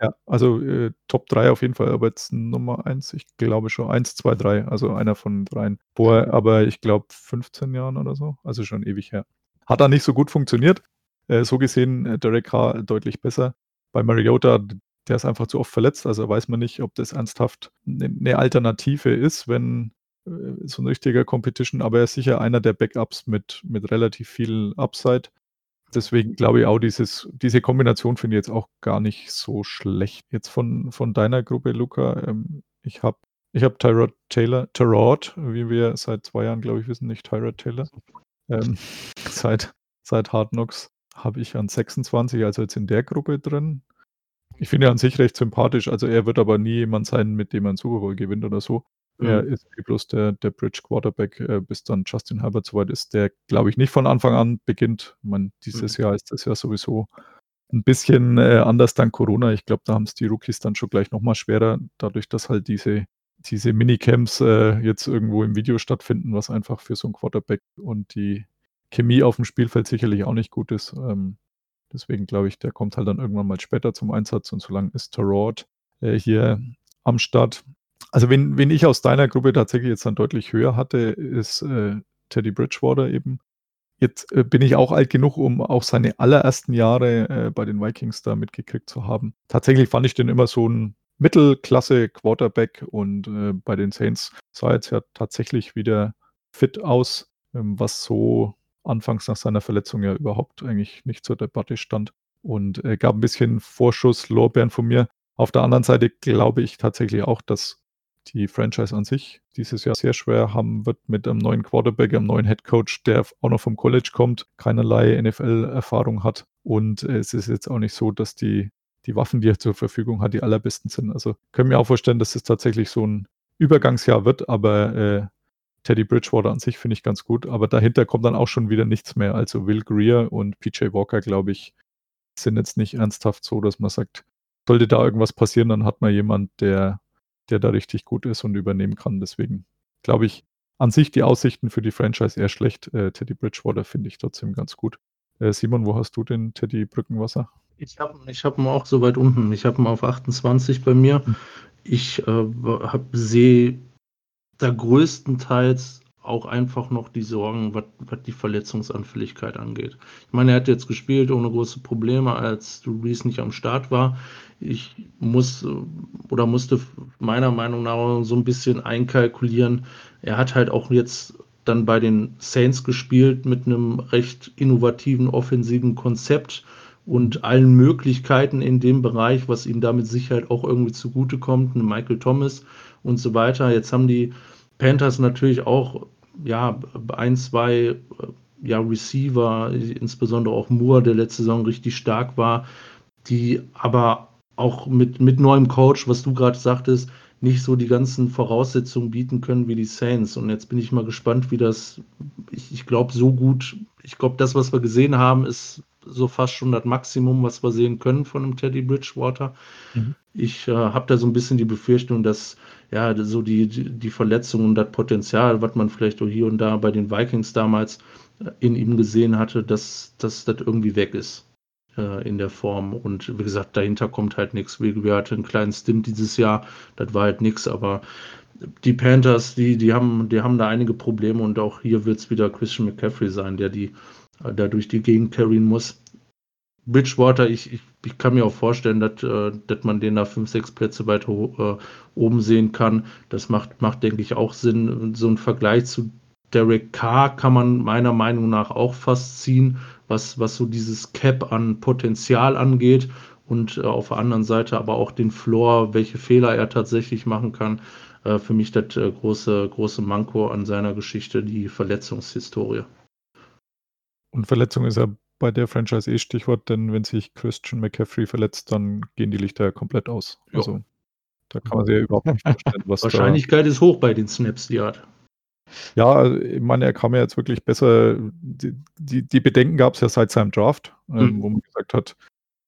Ja, also äh, Top 3 auf jeden Fall, aber jetzt Nummer 1, ich glaube schon 1, 2, 3, also einer von dreien. Vor, aber ich glaube 15 Jahren oder so, also schon ewig her. Hat da nicht so gut funktioniert. Äh, so gesehen, äh, Derek Carr deutlich besser. Bei Mariota, der ist einfach zu oft verletzt, also weiß man nicht, ob das ernsthaft eine ne Alternative ist, wenn äh, so ein richtiger Competition, aber er ist sicher einer der Backups mit, mit relativ viel Upside. Deswegen glaube ich auch, dieses, diese Kombination finde ich jetzt auch gar nicht so schlecht. Jetzt von, von deiner Gruppe, Luca, ähm, ich habe ich hab Tyrod Taylor, Tyrod, wie wir seit zwei Jahren, glaube ich, wissen, nicht Tyrod Taylor. Ähm, seit, seit Hard Knocks habe ich an 26, also jetzt in der Gruppe drin. Ich finde ihn an sich recht sympathisch, also er wird aber nie jemand sein, mit dem man Super Bowl gewinnt oder so. Er Mhm. ist wie bloß der, der Bridge Quarterback, äh, bis dann Justin Herbert soweit ist, der, glaube ich, nicht von Anfang an beginnt. Ich meine, dieses Jahr ist das ja sowieso ein bisschen äh, anders dank Corona. Ich glaube, da haben es die Rookies dann schon gleich nochmal schwerer, dadurch, dass halt diese, diese Minicamps äh, jetzt irgendwo im Video stattfinden, was einfach für so einen Quarterback und die Chemie auf dem Spielfeld sicherlich auch nicht gut ist. Ähm, deswegen glaube ich, der kommt halt dann irgendwann mal später zum Einsatz und solange ist Tarot äh, hier am Start. Also wen, wen ich aus deiner Gruppe tatsächlich jetzt dann deutlich höher hatte, ist äh, Teddy Bridgewater eben. Jetzt äh, bin ich auch alt genug, um auch seine allerersten Jahre äh, bei den Vikings da mitgekriegt zu haben. Tatsächlich fand ich den immer so ein Mittelklasse Quarterback und äh, bei den Saints sah jetzt ja tatsächlich wieder fit aus, ähm, was so anfangs nach seiner Verletzung ja überhaupt eigentlich nicht zur Debatte stand und äh, gab ein bisschen Vorschuss, Lorbeeren von mir. Auf der anderen Seite glaube ich tatsächlich auch, dass die Franchise an sich dieses Jahr sehr schwer haben wird mit einem neuen Quarterback, einem neuen Head Coach, der auch noch vom College kommt, keinerlei NFL-Erfahrung hat. Und äh, es ist jetzt auch nicht so, dass die, die Waffen, die er zur Verfügung hat, die allerbesten sind. Also können wir auch vorstellen, dass es tatsächlich so ein Übergangsjahr wird, aber äh, Teddy Bridgewater an sich finde ich ganz gut, aber dahinter kommt dann auch schon wieder nichts mehr. Also Will Greer und PJ Walker, glaube ich, sind jetzt nicht ernsthaft so, dass man sagt, sollte da irgendwas passieren, dann hat man jemand, der, der da richtig gut ist und übernehmen kann. Deswegen glaube ich, an sich die Aussichten für die Franchise eher schlecht. Äh, Teddy Bridgewater finde ich trotzdem ganz gut. Äh, Simon, wo hast du den Teddy Brückenwasser? Ich habe ich hab ihn auch so weit unten. Ich habe ihn auf 28 bei mir. Hm. Ich äh, sehe da größtenteils auch einfach noch die Sorgen, was die Verletzungsanfälligkeit angeht. Ich meine, er hat jetzt gespielt ohne große Probleme, als Brees nicht am Start war. Ich muss oder musste meiner Meinung nach so ein bisschen einkalkulieren. Er hat halt auch jetzt dann bei den Saints gespielt mit einem recht innovativen offensiven Konzept und allen Möglichkeiten in dem Bereich, was ihm damit Sicherheit auch irgendwie zugutekommt, eine Michael Thomas und so weiter. Jetzt haben die Panthers natürlich auch ja ein, zwei äh, ja, Receiver, insbesondere auch Moore, der letzte Saison richtig stark war, die aber auch mit, mit neuem Coach, was du gerade sagtest, nicht so die ganzen Voraussetzungen bieten können wie die Saints. Und jetzt bin ich mal gespannt, wie das, ich, ich glaube, so gut, ich glaube, das, was wir gesehen haben, ist so fast schon das Maximum, was wir sehen können von einem Teddy Bridgewater. Mhm. Ich äh, habe da so ein bisschen die Befürchtung, dass ja so die, die, die Verletzungen und das Potenzial, was man vielleicht auch hier und da bei den Vikings damals äh, in ihm gesehen hatte, dass, dass das irgendwie weg ist äh, in der Form. Und wie gesagt, dahinter kommt halt nichts. Wir hatten einen kleinen Stint dieses Jahr, das war halt nichts, aber die Panthers, die, die, haben, die haben da einige Probleme und auch hier wird es wieder Christian McCaffrey sein, der die da durch die Gegend carryen muss. Bridgewater, ich, ich, ich kann mir auch vorstellen, dass, äh, dass man den da fünf, sechs Plätze weiter äh, oben sehen kann. Das macht, macht, denke ich, auch Sinn. So ein Vergleich zu Derek Carr kann man meiner Meinung nach auch fast ziehen, was, was so dieses Cap an Potenzial angeht und äh, auf der anderen Seite aber auch den Floor, welche Fehler er tatsächlich machen kann. Äh, für mich das äh, große, große Manko an seiner Geschichte, die Verletzungshistorie. Und Verletzung ist ja bei der Franchise eh Stichwort, denn wenn sich Christian McCaffrey verletzt, dann gehen die Lichter komplett aus. Ja. Also da kann man sich ja überhaupt nicht vorstellen, was da Wahrscheinlichkeit ist hoch bei den Snaps, die hat. Ja, also ich meine, er kam ja jetzt wirklich besser. Die, die, die Bedenken gab es ja seit seinem Draft, ähm, Mhm. wo man gesagt hat,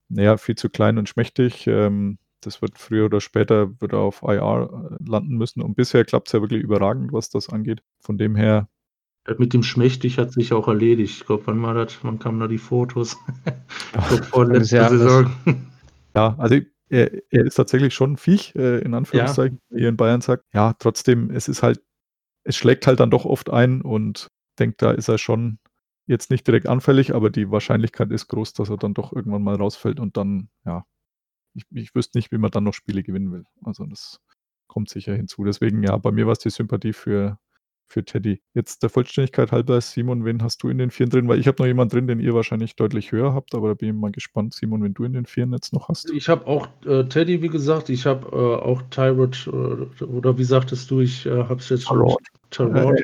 naja, viel zu klein und schmächtig. Ähm, das wird früher oder später wird er auf IR landen müssen. Und bisher klappt es ja wirklich überragend, was das angeht. Von dem her, Das Mit dem Schmächtig hat sich auch erledigt. Ich glaube, wann war das? Wann kamen da die Fotos? glaube, vor letzter Jahres. Saison. ja, also er, er ist tatsächlich schon ein Viech, äh, in Anführungszeichen, wie ihr in Bayern sagt. Ja, trotzdem, es ist halt, es schlägt halt dann doch oft ein und denkt, da ist er schon jetzt nicht direkt anfällig, aber die Wahrscheinlichkeit ist groß, dass er dann doch irgendwann mal rausfällt und dann, ja, ich, ich wüsste nicht, wie man dann noch Spiele gewinnen will. Also das kommt sicher hinzu. Deswegen, ja, bei mir war es die Sympathie für, für Teddy. Jetzt der Vollständigkeit halber, Simon, wen hast du in den Vieren drin? Weil ich habe noch jemanden drin, den ihr wahrscheinlich deutlich höher habt, aber da bin ich mal gespannt, Simon, wenn du in den Vieren jetzt noch hast. Ich habe auch äh, Teddy, wie gesagt, ich habe äh, auch Tyrod, äh, oder wie sagtest du, ich äh, habe es jetzt schon. Tyrod. Tyrod.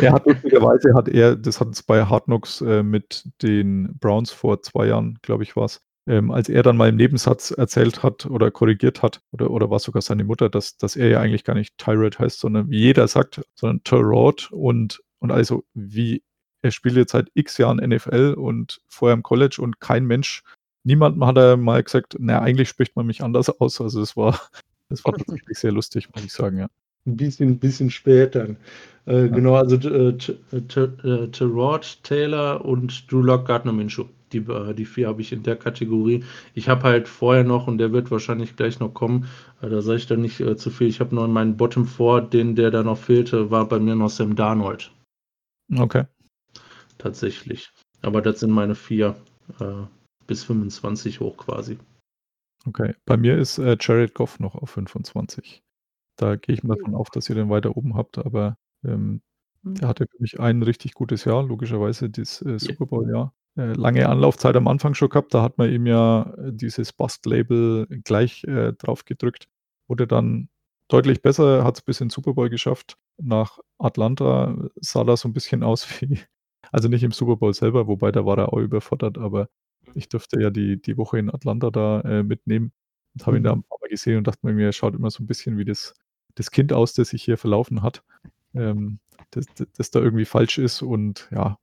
Er hat lustigerweise hat er, das hat es bei Hard Knocks äh, mit den Browns vor zwei Jahren, glaube ich, war es, ähm, als er dann mal im Nebensatz erzählt hat oder korrigiert hat, oder, oder war es sogar seine Mutter, dass, dass er ja eigentlich gar nicht Tyrod heißt, sondern wie jeder sagt, sondern Tyrod und, und also wie er spielt jetzt seit x Jahren NFL und vorher im College und kein Mensch, niemandem hat er mal gesagt, na, eigentlich spricht man mich anders aus. Also es war, das war tatsächlich sehr lustig, muss ich sagen, ja. Ein bisschen, bisschen spät dann. Äh, Genau, also äh, T- T- äh, Terod, Taylor und Drew Lock, Gardner Minshew. Die, äh, die vier habe ich in der Kategorie. Ich habe halt vorher noch, und der wird wahrscheinlich gleich noch kommen, äh, da sage ich dann nicht äh, zu viel. Ich habe noch in meinen Bottom 4, den der da noch fehlte, war bei mir noch Sam Darnold. Okay. Tatsächlich. Aber das sind meine vier äh, bis 25 hoch quasi. Okay, bei mir ist äh, Jared Goff noch auf 25. Da gehe ich mal davon auf, dass ihr den weiter oben habt, aber ähm, der hatte für mich ein richtig gutes Jahr, logischerweise das äh, Super Bowl-Jahr. Äh, lange Anlaufzeit am Anfang schon gehabt, da hat man ihm ja äh, dieses Bust-Label gleich äh, drauf gedrückt. Wurde dann deutlich besser, hat es bis in Super Bowl geschafft. Nach Atlanta sah das so ein bisschen aus wie, also nicht im Super Bowl selber, wobei da war er auch überfordert, aber ich durfte ja die, die Woche in Atlanta da äh, mitnehmen und habe ihn da ein paar Mal gesehen und dachte mir, er schaut immer so ein bisschen wie das, das Kind aus, das sich hier verlaufen hat, ähm, das, das, das da irgendwie falsch ist. Und ja,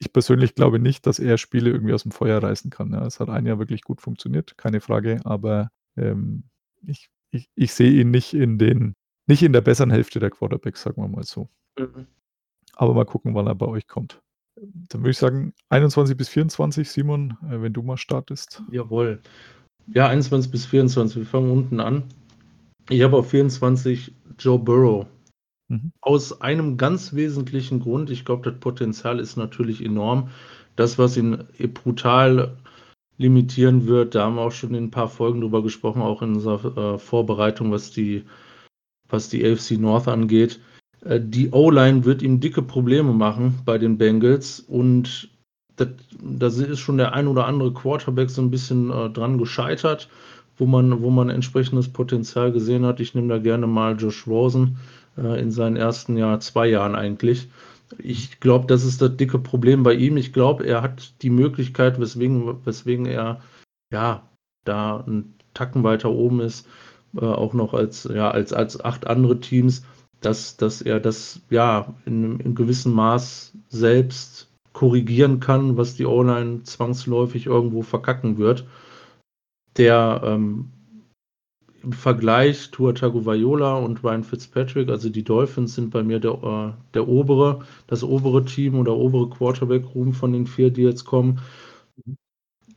ich, ich persönlich glaube nicht, dass er Spiele irgendwie aus dem Feuer reißen kann. Ja. Es hat ein Jahr wirklich gut funktioniert, keine Frage, aber ähm, ich, ich, ich sehe ihn nicht in den, nicht in der besseren Hälfte der Quarterbacks, sagen wir mal so. Aber mal gucken, wann er bei euch kommt. Dann würde ich sagen, 21 bis 24, Simon, äh, wenn du mal startest. Jawohl. Ja, 21 bis 24. Wir fangen unten an. Ich habe auf 24 Joe Burrow. Mhm. Aus einem ganz wesentlichen Grund. Ich glaube, das Potenzial ist natürlich enorm. Das, was ihn brutal limitieren wird, da haben wir auch schon in ein paar Folgen drüber gesprochen, auch in unserer äh, Vorbereitung, was die, was die AFC North angeht. Äh, die O-Line wird ihm dicke Probleme machen bei den Bengals und da ist schon der ein oder andere Quarterback so ein bisschen äh, dran gescheitert, wo man, wo man entsprechendes Potenzial gesehen hat. Ich nehme da gerne mal Josh Rosen äh, in seinen ersten Jahr, zwei Jahren eigentlich. Ich glaube, das ist das dicke Problem bei ihm. Ich glaube, er hat die Möglichkeit, weswegen, weswegen er ja da einen Tacken weiter oben ist, äh, auch noch als, ja, als, als acht andere Teams, dass, dass er das ja in, in gewissem Maß selbst korrigieren kann, was die O-Line zwangsläufig irgendwo verkacken wird. Der ähm, im Vergleich Tua Tagovailoa und Ryan Fitzpatrick, also die Dolphins sind bei mir der, äh, der obere, das obere Team oder obere Quarterback-Room von den vier, die jetzt kommen.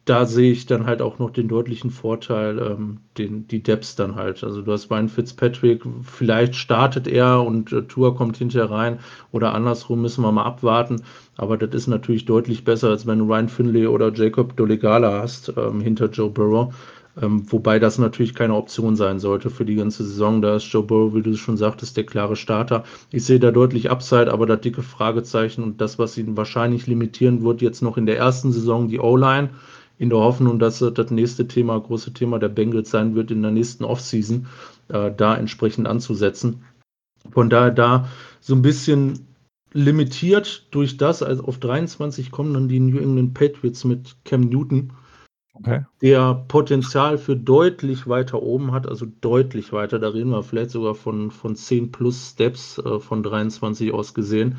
Da sehe ich dann halt auch noch den deutlichen Vorteil, ähm, den, die Depths dann halt. Also du hast Ryan Fitzpatrick, vielleicht startet er und äh, Tour kommt hinterher rein oder andersrum müssen wir mal abwarten. Aber das ist natürlich deutlich besser, als wenn du Ryan Finley oder Jacob Dolegala hast ähm, hinter Joe Burrow. Ähm, wobei das natürlich keine Option sein sollte für die ganze Saison. Da ist Joe Burrow, wie du schon sagtest, der klare Starter. Ich sehe da deutlich Upside, aber da dicke Fragezeichen und das, was ihn wahrscheinlich limitieren wird, jetzt noch in der ersten Saison, die O-Line, in der Hoffnung, dass das nächste Thema, große Thema der Bengals sein wird in der nächsten Offseason, äh, da entsprechend anzusetzen. Von daher da so ein bisschen limitiert durch das, also auf 23 kommen dann die New England Patriots mit Cam Newton Okay. der Potenzial für deutlich weiter oben hat, also deutlich weiter. Da reden wir vielleicht sogar von, von 10 plus Steps äh, von 23 aus gesehen,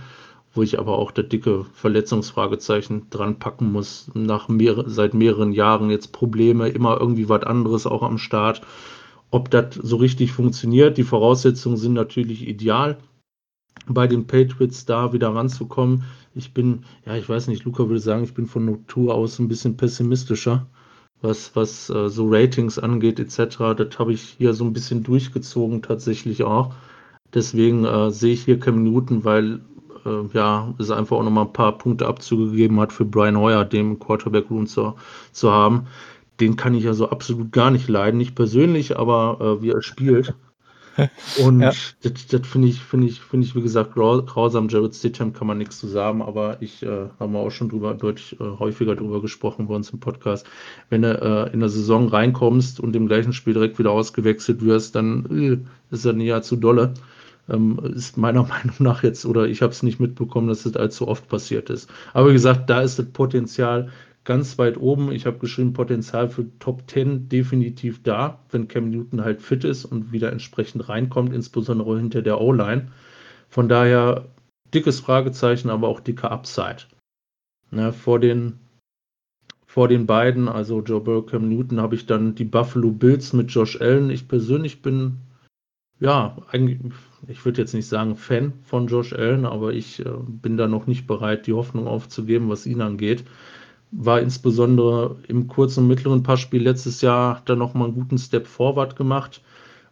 wo ich aber auch das dicke Verletzungsfragezeichen dran packen muss. Nach mehr, seit mehreren Jahren jetzt Probleme, immer irgendwie was anderes auch am Start. Ob das so richtig funktioniert, die Voraussetzungen sind natürlich ideal bei den Patriots da wieder ranzukommen. Ich bin, ja, ich weiß nicht, Luca würde sagen, ich bin von Natur aus ein bisschen pessimistischer was, was äh, so Ratings angeht etc. Das habe ich hier so ein bisschen durchgezogen tatsächlich auch. Deswegen äh, sehe ich hier Cam Newton, weil äh, ja, es einfach auch nochmal ein paar Punkte Abzüge gegeben hat für Brian Hoyer, dem Quarterback Room zu, zu haben. Den kann ich ja so absolut gar nicht leiden, nicht persönlich, aber äh, wie er spielt. Und Ja. das, das finde ich, finde ich, finde ich, wie gesagt, grau- grausam. Jared Stidham kann man nichts zu sagen, aber ich äh, haben wir auch schon drüber, deutlich äh, häufiger drüber gesprochen bei uns im Podcast. Wenn du äh, in der Saison reinkommst und im gleichen Spiel direkt wieder ausgewechselt wirst, dann äh, ist er näher zu dolle. Ähm, ist meiner Meinung nach jetzt, oder ich habe es nicht mitbekommen, dass es allzu oft passiert ist. Aber wie gesagt, da ist das Potenzial ganz weit oben. Ich habe geschrieben, Potenzial für Top 10 definitiv da, wenn Cam Newton halt fit ist und wieder entsprechend reinkommt, insbesondere hinter der O-Line. Von daher dickes Fragezeichen, aber auch dicke Upside. Ne, vor, den, vor den beiden, also Joe Burrow, Cam Newton, habe ich dann die Buffalo Bills mit Josh Allen. Ich persönlich bin, ja, eigentlich, ich würde jetzt nicht sagen Fan von Josh Allen, aber ich äh, bin da noch nicht bereit, die Hoffnung aufzugeben, was ihn angeht war insbesondere im kurzen und mittleren Passspiel letztes Jahr dann nochmal einen guten Step forward gemacht,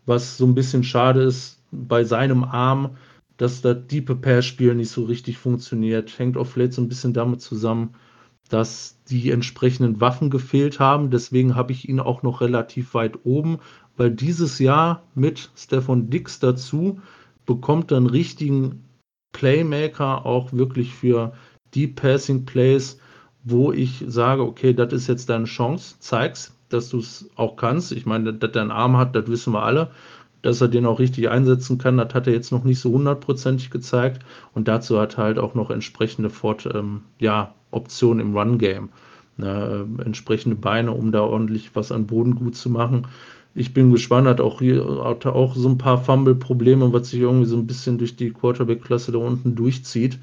was so ein bisschen schade ist bei seinem Arm, dass das Deep Pass-Spiel nicht so richtig funktioniert. Hängt auch vielleicht so ein bisschen damit zusammen, dass die entsprechenden Waffen gefehlt haben. Deswegen habe ich ihn auch noch relativ weit oben, weil dieses Jahr mit Stefan Dix dazu bekommt einen richtigen Playmaker auch wirklich für Deep Passing Plays, wo ich sage, okay, das ist jetzt deine Chance, zeig's, dass du es auch kannst. Ich meine, dass einen Arm hat, das wissen wir alle. Dass er den auch richtig einsetzen kann, das hat er jetzt noch nicht so hundertprozentig gezeigt. Und dazu hat er halt auch noch entsprechende Fort, ähm, ja, Optionen im Run-Game. Ne, äh, entsprechende Beine, um da ordentlich was an Boden gut zu machen. Ich bin gespannt, hat auch hier hat auch so ein paar Fumble-Probleme, was sich irgendwie so ein bisschen durch die Quarterback-Klasse da unten durchzieht.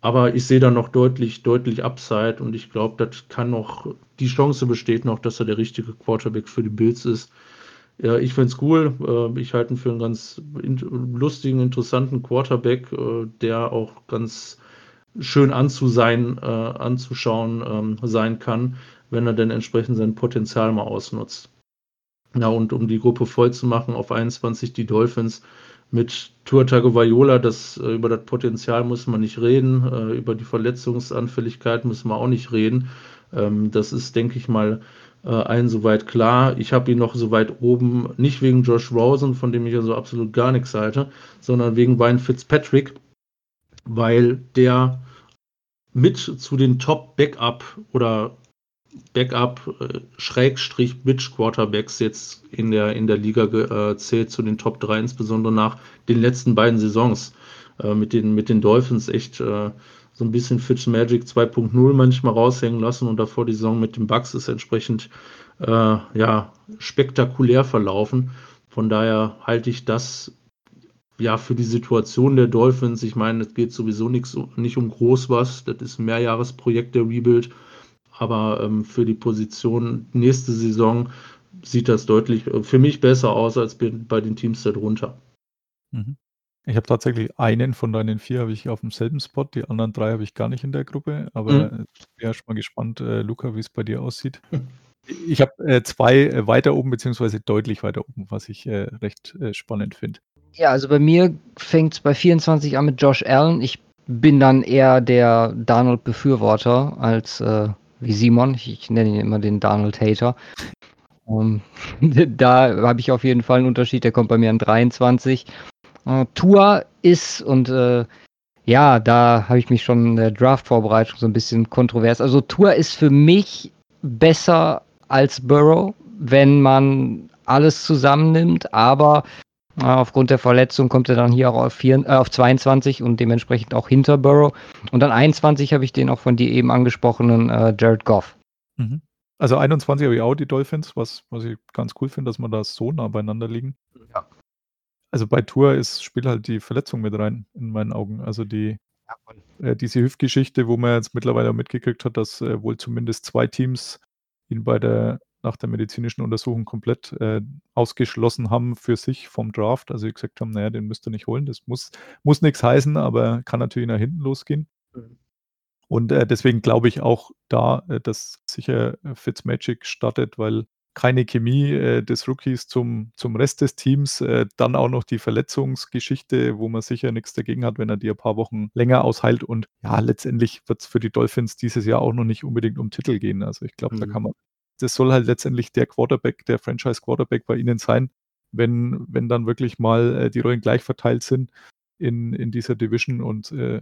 Aber ich sehe da noch deutlich, deutlich Upside und ich glaube, das kann noch, die Chance besteht noch, dass er der richtige Quarterback für die Bills ist. Ja, ich finde es cool. Äh, ich halte ihn für einen ganz lustigen, interessanten Quarterback, äh, der auch ganz schön anzusein, äh, anzuschauen ähm, sein kann, wenn er denn entsprechend sein Potenzial mal ausnutzt. Ja, und um die Gruppe voll zu machen, auf 21 die Dolphins mit Tua Tagovailoa, das äh, über das Potenzial muss man nicht reden, äh, über die Verletzungsanfälligkeit müssen wir auch nicht reden. Ähm, das ist, denke ich mal, äh, allen soweit klar. Ich habe ihn noch so weit oben, nicht wegen Josh Rosen, von dem ich also absolut gar nichts halte, sondern wegen Ryan Fitzpatrick, weil der mit zu den Top Backup oder Backup äh, Schrägstrich Bitch Quarterbacks jetzt in der, in der Liga äh, zählt zu den Top 3, insbesondere nach den letzten beiden Saisons äh, mit, den, mit den Dolphins echt äh, so ein bisschen Fitzmagic 2.0 manchmal raushängen lassen und davor die Saison mit den Bucks ist entsprechend äh, ja, spektakulär verlaufen. Von daher halte ich das ja für die Situation der Dolphins. Ich meine, es geht sowieso nix, nicht um groß was. Das ist ein Mehrjahresprojekt der Rebuild. Aber ähm, für die Position nächste Saison sieht das deutlich äh, für mich besser aus als bei, den Teams darunter. Mhm. Ich habe tatsächlich einen von deinen vier habe ich auf demselben Spot, die anderen drei habe ich gar nicht in der Gruppe, aber Mhm. ich bin ja schon mal gespannt, äh, Luca, wie es bei dir aussieht. Ich habe äh, zwei äh, weiter oben, beziehungsweise deutlich weiter oben, was ich äh, recht äh, spannend finde. Ja, also bei mir fängt es bei 24 an mit Josh Allen. Ich bin dann eher der Donald-Befürworter als äh, wie Simon. Ich, ich nenne ihn immer den Donald-Hater. Um, da habe ich auf jeden Fall einen Unterschied, der kommt bei mir an 23. Äh, Tour ist und äh, ja, da habe ich mich schon in der Draft-Vorbereitung so ein bisschen kontrovers. Also Tour ist für mich besser als Burrow, wenn man alles zusammennimmt, aber aufgrund der Verletzung kommt er dann hier auch auf, vier, äh, auf 22 und dementsprechend auch hinter Burrow. Und dann 21 habe ich den auch von dir eben angesprochenen äh, Jared Goff. Mhm. Also 21 habe ich auch die Dolphins, was, was ich ganz cool finde, dass man da so nah beieinander liegen. Ja. Also bei Tour ist, spielt halt die Verletzung mit rein, in meinen Augen. Also die, äh, diese Hüftgeschichte, wo man jetzt mittlerweile auch mitgekriegt hat, dass äh, wohl zumindest zwei Teams ihn bei der, nach der medizinischen Untersuchung komplett äh, ausgeschlossen haben für sich vom Draft. Also gesagt haben, naja, den müsst ihr nicht holen. Das muss, muss nichts heißen, aber kann natürlich nach hinten losgehen. Mhm. Und äh, deswegen glaube ich auch da, äh, dass sicher äh, Fitzmagic startet, weil keine Chemie äh, des Rookies zum, zum Rest des Teams. Äh, dann auch noch die Verletzungsgeschichte, wo man sicher nichts dagegen hat, wenn er die ein paar Wochen länger ausheilt. Und ja, letztendlich wird es für die Dolphins dieses Jahr auch noch nicht unbedingt um Titel gehen. Also ich glaube, Mhm. da kann man, das soll halt letztendlich der Quarterback, der Franchise-Quarterback bei ihnen sein, wenn, wenn dann wirklich mal äh, die Rollen gleich verteilt sind in, in dieser Division und äh,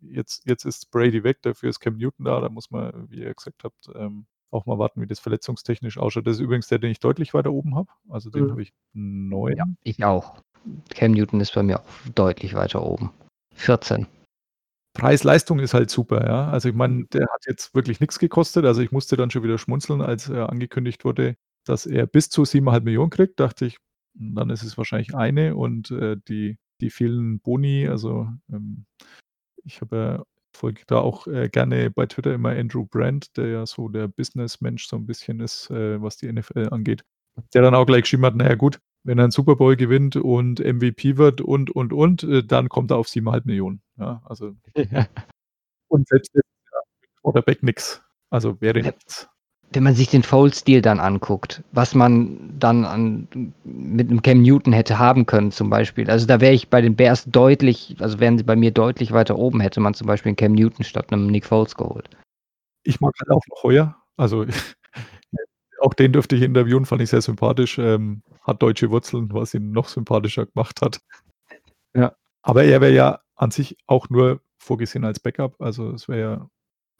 jetzt, jetzt ist Brady weg, dafür ist Cam Newton da, da muss man, wie ihr gesagt habt, ähm, auch mal warten, wie das verletzungstechnisch ausschaut. Das ist übrigens der, den ich deutlich weiter oben habe. Also den Mhm. habe ich neun. Ja, ich auch. Cam Newton ist bei mir auch deutlich weiter oben. 14. Preis-Leistung ist halt super, ja. Also ich meine, der hat jetzt wirklich nichts gekostet. Also ich musste dann schon wieder schmunzeln, als äh, angekündigt wurde, dass er bis zu 7,5 Millionen kriegt. Dachte ich, dann ist es wahrscheinlich eine und äh, die, die vielen Boni, also ähm, ich habe ja folge da auch äh, gerne bei Twitter immer Andrew Brandt, der ja so der Businessmensch so ein bisschen ist, äh, was die NFL angeht. Der dann auch gleich geschrieben hat, naja gut, wenn er einen Super Bowl gewinnt und MVP wird und, und, und, äh, dann kommt er auf 7,5 Millionen. Ja, also und selbst ja, mit Quarterback nix. Also wäre Ja. nichts. Wenn man sich den Fold-Stil dann anguckt, was man dann an, mit einem Cam Newton hätte haben können, zum Beispiel. Also da wäre ich bei den Bears deutlich, also wären sie bei mir deutlich weiter oben, hätte man zum Beispiel einen Cam Newton statt einem Nick Foles geholt. Ich mag halt auch noch Heuer. Also auch den dürfte ich interviewen, fand ich sehr sympathisch. Ähm, hat deutsche Wurzeln, was ihn noch sympathischer gemacht hat. Ja. Aber er wäre ja an sich auch nur vorgesehen als Backup. Also es wäre ja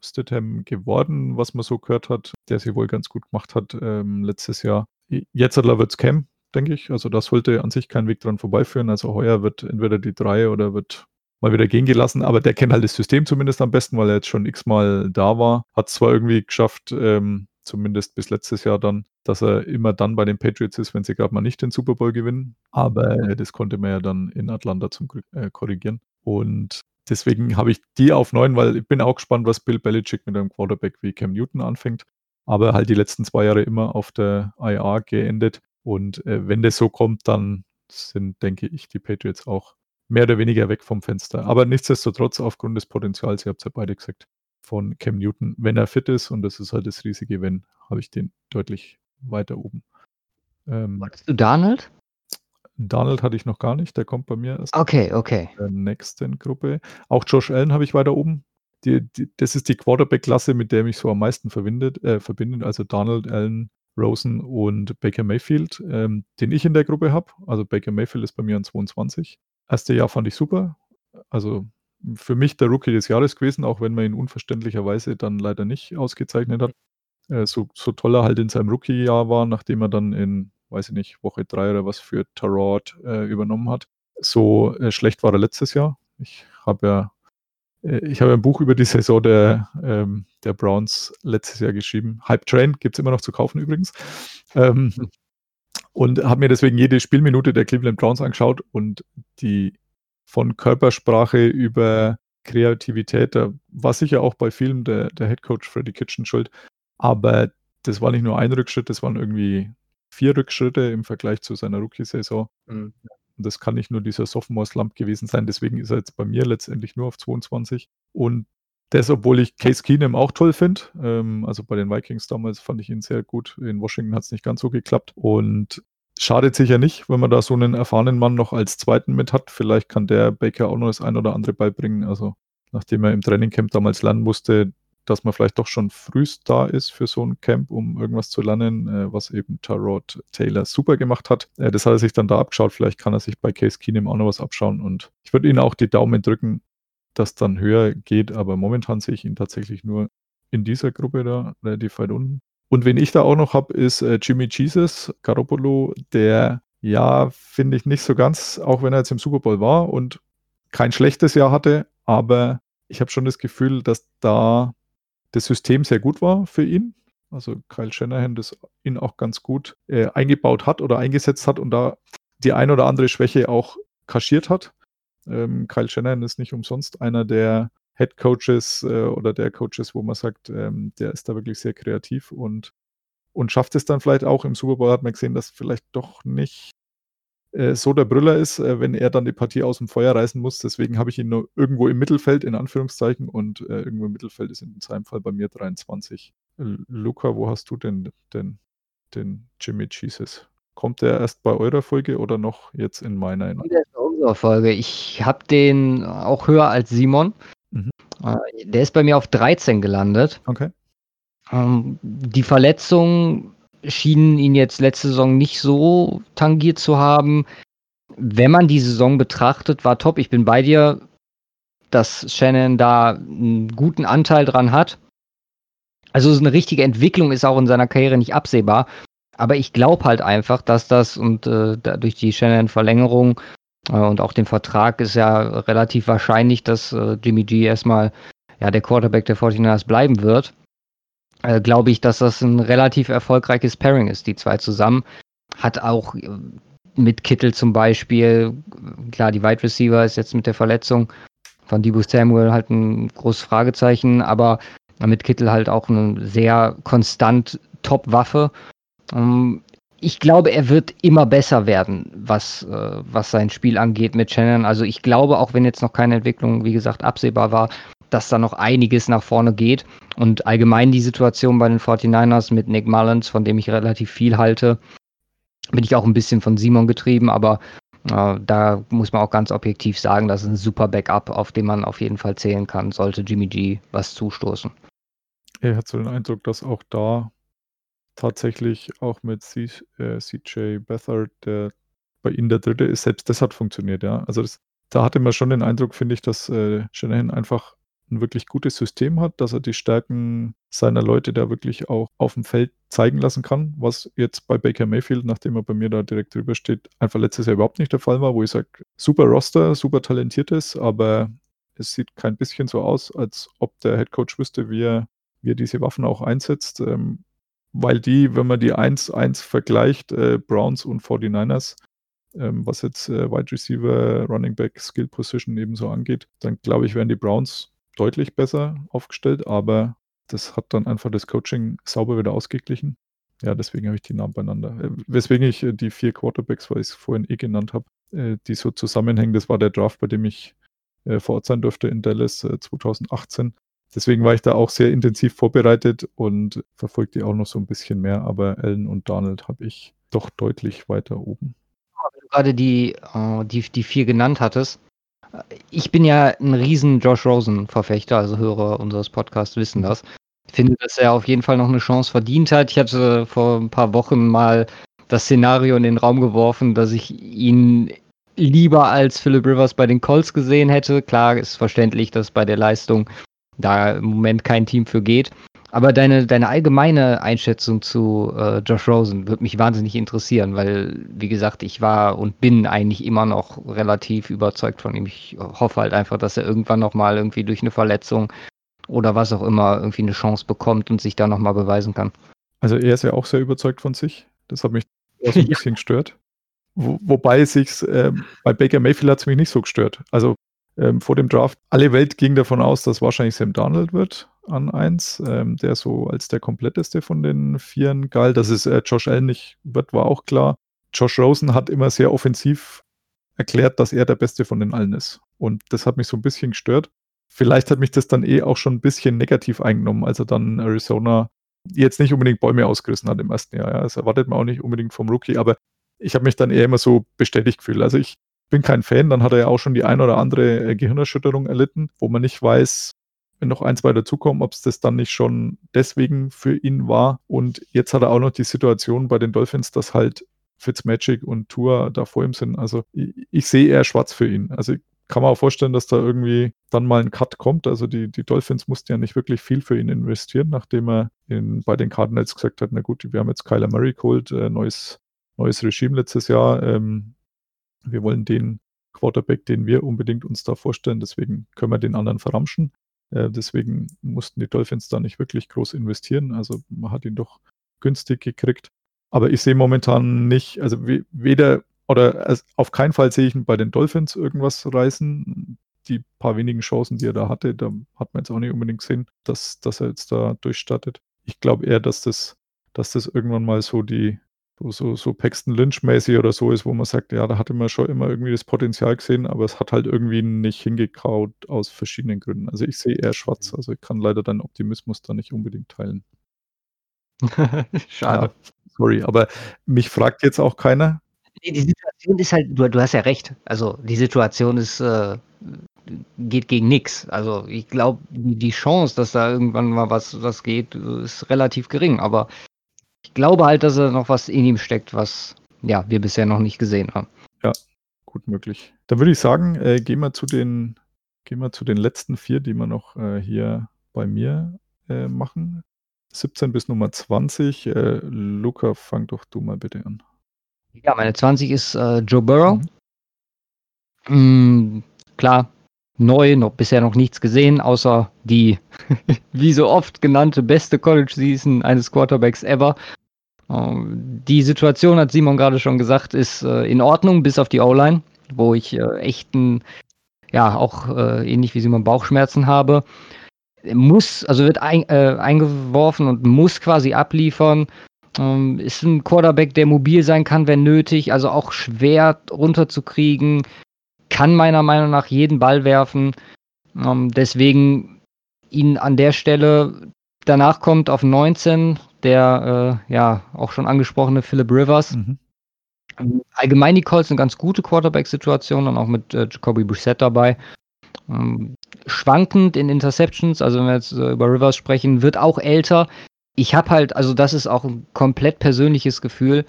Stidham geworden, was man so gehört hat, der sie wohl ganz gut gemacht hat ähm, letztes Jahr. Jetzt wird es Cam, denke ich. Also da sollte an sich kein Weg dran vorbeiführen. Also heuer wird entweder die drei oder wird mal wieder gehen gelassen, aber der kennt halt das System zumindest am besten, weil er jetzt schon x-mal da war. Hat zwar irgendwie geschafft, ähm, zumindest bis letztes Jahr dann, dass er immer dann bei den Patriots ist, wenn sie gerade mal nicht den Super Bowl gewinnen. Aber das konnte man ja dann in Atlanta zum Glück äh, korrigieren. Und deswegen habe ich die auf neun, weil ich bin auch gespannt, was Bill Belichick mit einem Quarterback wie Cam Newton anfängt. Aber halt die letzten zwei Jahre immer auf der IR geendet. Und äh, wenn das so kommt, dann sind, denke ich, die Patriots auch mehr oder weniger weg vom Fenster. Aber nichtsdestotrotz, aufgrund des Potenzials, ihr habt es ja beide gesagt, von Cam Newton, wenn er fit ist, und das ist halt das riesige Wenn, habe ich den deutlich weiter oben. Ähm, Wolltest du Donald? Donald hatte ich noch gar nicht, der kommt bei mir erst Okay, okay. in der nächsten Gruppe. Auch Josh Allen habe ich weiter oben. Die, die, das ist die Quarterback-Klasse, mit der mich so am meisten verbindet, äh, verbindet. Also Donald, Allen, Rosen und Baker Mayfield, ähm, den ich in der Gruppe habe. Also Baker Mayfield ist bei mir an 22. Erste Jahr fand ich super. Also für mich der Rookie des Jahres gewesen, auch wenn man ihn unverständlicherweise dann leider nicht ausgezeichnet hat. Äh, so, so toll er halt in seinem Rookie-Jahr war, nachdem er dann in, weiß ich nicht, Woche drei oder was für Tarot äh, übernommen hat. So äh, schlecht war er letztes Jahr. Ich habe ja äh, ich habe ein Buch über die Saison der, ähm, der Browns letztes Jahr geschrieben. Hype Train gibt es immer noch zu kaufen übrigens. Ähm, und habe mir deswegen jede Spielminute der Cleveland Browns angeschaut und die von Körpersprache über Kreativität, da war sicher auch bei vielen der, der Head Coach Freddy Kitchen schuld, aber das war nicht nur ein Rückschritt, das waren irgendwie vier Rückschritte im Vergleich zu seiner Rookie-Saison. Mhm. Und das kann nicht nur dieser Sophomore-Slump gewesen sein. Deswegen ist er jetzt bei mir letztendlich nur auf 22. Und das, obwohl ich Case Keenum auch toll finde. Ähm, also bei den Vikings damals fand ich ihn sehr gut. In Washington hat es nicht ganz so geklappt. Und schadet sicher nicht, wenn man da so einen erfahrenen Mann noch als zweiten mit hat. Vielleicht kann der Baker auch noch das ein oder andere beibringen. Also nachdem er im Trainingcamp damals lernen musste, dass man vielleicht doch schon frühst da ist für so ein Camp, um irgendwas zu lernen, äh, was eben Tarot Taylor super gemacht hat. Äh, das hat er sich dann da abgeschaut. Vielleicht kann er sich bei Case Keenum auch noch was abschauen. Und ich würde Ihnen auch die Daumen drücken, dass dann höher geht. Aber momentan sehe ich ihn tatsächlich nur in dieser Gruppe da relativ weit unten. Und wen ich da auch noch habe, ist äh, Jimmy Jesus Garoppolo, der ja, finde ich nicht so ganz, auch wenn er jetzt im Super Bowl war und kein schlechtes Jahr hatte, aber ich habe schon das Gefühl, dass da das System sehr gut war für ihn. Also Kyle Shanahan das ihn auch ganz gut äh, eingebaut hat oder eingesetzt hat und da die ein oder andere Schwäche auch kaschiert hat. Ähm, Kyle Shanahan ist nicht umsonst einer der Head Coaches äh, oder der Coaches, wo man sagt, ähm, der ist da wirklich sehr kreativ und, und schafft es dann vielleicht auch. Im Super Bowl hat man gesehen, dass vielleicht doch nicht äh, so der Brüller ist, äh, wenn er dann die Partie aus dem Feuer reißen muss. Deswegen habe ich ihn nur irgendwo im Mittelfeld, in Anführungszeichen, und äh, irgendwo im Mittelfeld ist in seinem Fall bei mir 23. Luca, wo hast du denn den, den Jimmy Jesus? Kommt der erst bei eurer Folge oder noch jetzt in meiner? In unserer Folge. Ich habe den auch höher als Simon. Mhm. Der ist bei mir auf 13 gelandet. Okay. Ähm, die Verletzung schienen ihn jetzt letzte Saison nicht so tangiert zu haben. Wenn man die Saison betrachtet, war top. Ich bin bei dir, dass Shannon da einen guten Anteil dran hat. Also eine richtige Entwicklung ist auch in seiner Karriere nicht absehbar. Aber ich glaube halt einfach, dass das und äh, durch die Shannon-Verlängerung äh, und auch den Vertrag ist ja relativ wahrscheinlich, dass äh, Jimmy G erstmal ja, der Quarterback der 49ers bleiben wird äh, glaube ich, dass das ein relativ erfolgreiches Pairing ist, die zwei zusammen. Hat auch äh, mit Kittel zum Beispiel, klar, die Wide Receiver ist jetzt mit der Verletzung von Debo Samuel halt ein großes Fragezeichen, aber mit Kittel halt auch eine sehr konstant Top-Waffe. Ähm, ich glaube, er wird immer besser werden, was, äh, was sein Spiel angeht mit Shannon. Also ich glaube, auch wenn jetzt noch keine Entwicklung, wie gesagt, absehbar war, dass da noch einiges nach vorne geht. Und allgemein die Situation bei den 49ers mit Nick Mullins, von dem ich relativ viel halte, bin ich auch ein bisschen von Simon getrieben, aber äh, da muss man auch ganz objektiv sagen, das ist ein super Backup, auf den man auf jeden Fall zählen kann, sollte Jimmy G was zustoßen. Er hat so den Eindruck, dass auch da tatsächlich auch mit C, äh, CJ Beathard, der bei ihnen der Dritte ist, selbst das hat funktioniert, ja. Also das, da hatte man schon den Eindruck, finde ich, dass äh, Shanahan einfach ein wirklich gutes System hat, dass er die Stärken seiner Leute da wirklich auch auf dem Feld zeigen lassen kann, was jetzt bei Baker Mayfield, nachdem er bei mir da direkt drüber steht, einfach letztes Jahr überhaupt nicht der Fall war, wo ich sage, super Roster, super talentiert ist, aber es sieht kein bisschen so aus, als ob der Head Coach wüsste, wie er, wie er diese Waffen auch einsetzt, ähm, weil die, wenn man die 1-1 vergleicht, äh, Browns und 49ers, ähm, was jetzt äh, Wide Receiver, Running Back, Skill Position ebenso angeht, dann glaube ich, werden die Browns deutlich besser aufgestellt, aber das hat dann einfach das Coaching sauber wieder ausgeglichen. Ja, deswegen habe ich die Namen beieinander. Äh, weswegen ich äh, die vier Quarterbacks, weil ich es vorhin eh genannt habe, äh, die so zusammenhängen, das war der Draft, bei dem ich vor Ort sein durfte in Dallas 2018. Deswegen war ich da auch sehr intensiv vorbereitet und verfolgte auch noch so ein bisschen mehr, aber Allen und Donald habe ich doch deutlich weiter oben. Wenn du gerade die, die, die vier genannt hattest, ich bin ja ein riesen Josh Rosen-Verfechter, also Hörer unseres Podcasts wissen das. Ich finde, dass er auf jeden Fall noch eine Chance verdient hat. Ich hatte vor ein paar Wochen mal das Szenario in den Raum geworfen, dass ich ihn lieber als Philip Rivers bei den Colts gesehen hätte. Klar ist verständlich, dass bei der Leistung da im Moment kein Team für geht. Aber deine, deine allgemeine Einschätzung zu äh, Josh Rosen würde mich wahnsinnig interessieren, weil, wie gesagt, ich war und bin eigentlich immer noch relativ überzeugt von ihm. Ich hoffe halt einfach, dass er irgendwann nochmal irgendwie durch eine Verletzung oder was auch immer irgendwie eine Chance bekommt und sich da nochmal beweisen kann. Also er ist ja auch sehr überzeugt von sich. Das hat mich auch so ein bisschen gestört. Wo, wobei sich äh, bei Baker Mayfield hat es mich nicht so gestört. Also ähm, vor dem Draft, alle Welt ging davon aus, dass wahrscheinlich Sam Donald wird an 1, ähm, der so als der kompletteste von den Vieren galt. Dass es äh, Josh Allen nicht wird, war auch klar. Josh Rosen hat immer sehr offensiv erklärt, dass er der Beste von den allen ist. Und das hat mich so ein bisschen gestört. Vielleicht hat mich das dann eh auch schon ein bisschen negativ eingenommen, als er dann Arizona jetzt nicht unbedingt Bäume ausgerissen hat im ersten Jahr. Ja. Das erwartet man auch nicht unbedingt vom Rookie, aber ich habe mich dann eher immer so bestätigt gefühlt. Also ich bin kein Fan, dann hat er ja auch schon die ein oder andere äh, Gehirnerschütterung erlitten, wo man nicht weiß, wenn noch ein, zwei dazukommen, ob es das dann nicht schon deswegen für ihn war. Und jetzt hat er auch noch die Situation bei den Dolphins, dass halt Fitzmagic und Tour da vor ihm sind. Also ich, ich sehe eher schwarz für ihn. Also kann mir auch vorstellen, dass da irgendwie dann mal ein Cut kommt. Also die, die Dolphins mussten ja nicht wirklich viel für ihn investieren, nachdem er in, bei den Cardinals gesagt hat, na gut, wir haben jetzt Kyler Murray geholt, äh, neues, neues Regime letztes Jahr. Ähm, wir wollen den Quarterback, den wir unbedingt uns da vorstellen, deswegen können wir den anderen verramschen. Äh, deswegen mussten die Dolphins da nicht wirklich groß investieren. Also man hat ihn doch günstig gekriegt. Aber ich sehe momentan nicht, also weder oder also auf keinen Fall sehe ich bei den Dolphins irgendwas reißen. Die paar wenigen Chancen, die er da hatte, da hat man jetzt auch nicht unbedingt gesehen, dass, dass er jetzt da durchstartet. Ich glaube eher, dass das, dass das irgendwann mal so die, so, so, Paxton Lynch-mäßig oder so ist, wo man sagt, ja, da hatte man schon immer irgendwie das Potenzial gesehen, aber es hat halt irgendwie nicht hingekaut aus verschiedenen Gründen. Also ich sehe eher schwarz, also ich kann leider deinen Optimismus da nicht unbedingt teilen. Schade. Ja, sorry, aber mich fragt jetzt auch keiner. Nee, die Situation ist halt, du, du hast ja recht. Also die Situation ist, äh, geht gegen nichts. Also ich glaube, die, die Chance, dass da irgendwann mal was, was geht, ist relativ gering. Aber ich glaube halt, dass er noch was in ihm steckt, was ja, wir bisher noch nicht gesehen haben. Ja, gut möglich. Dann würde ich sagen, äh, gehen wir zu den, gehen wir zu den letzten vier, die wir noch äh, hier bei mir äh, machen. 17 bis Nummer 20. Äh, Luca, fang doch du mal bitte an. Ja, meine 20 ist äh, Joe Burrow. Mhm. Mm, klar, neu, noch bisher noch nichts gesehen, außer die, wie so oft genannte, beste College-Season eines Quarterbacks ever. Ähm, die Situation, hat Simon gerade schon gesagt, ist äh, in Ordnung, bis auf die O-Line, wo ich äh, echten, ja, auch äh, ähnlich wie Simon Bauchschmerzen habe. Muss, also wird ein, äh, eingeworfen und muss quasi abliefern. Ähm, ist ein Quarterback, der mobil sein kann, wenn nötig, also auch schwer runterzukriegen, kann meiner Meinung nach jeden Ball werfen. Ähm, deswegen ihn an der Stelle, danach kommt auf 19 der äh, ja auch schon angesprochene Philip Rivers. Mhm. Allgemein die Colts eine ganz gute Quarterback-Situation und auch mit äh, Jacoby Brissett dabei. Ähm, schwankend in Interceptions, also wenn wir jetzt äh, über Rivers sprechen, wird auch älter. Ich habe halt, also das ist auch ein komplett persönliches Gefühl,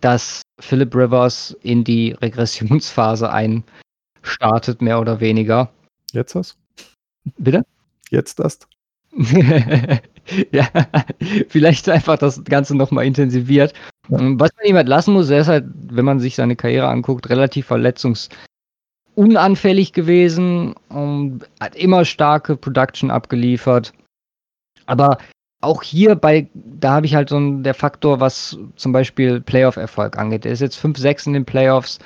dass Philip Rivers in die Regressionsphase einstartet, mehr oder weniger. Jetzt das? Bitte? Jetzt das? ja, vielleicht einfach das Ganze nochmal intensiviert. Ja. Was man ihm halt lassen muss, er ist halt, wenn man sich seine Karriere anguckt, relativ verletzungsunanfällig gewesen, hat immer starke Production abgeliefert. Aber auch hier bei, da habe ich halt so einen, der Faktor, was zum Beispiel Playoff-Erfolg angeht. Er ist jetzt 5-6 in den Playoffs.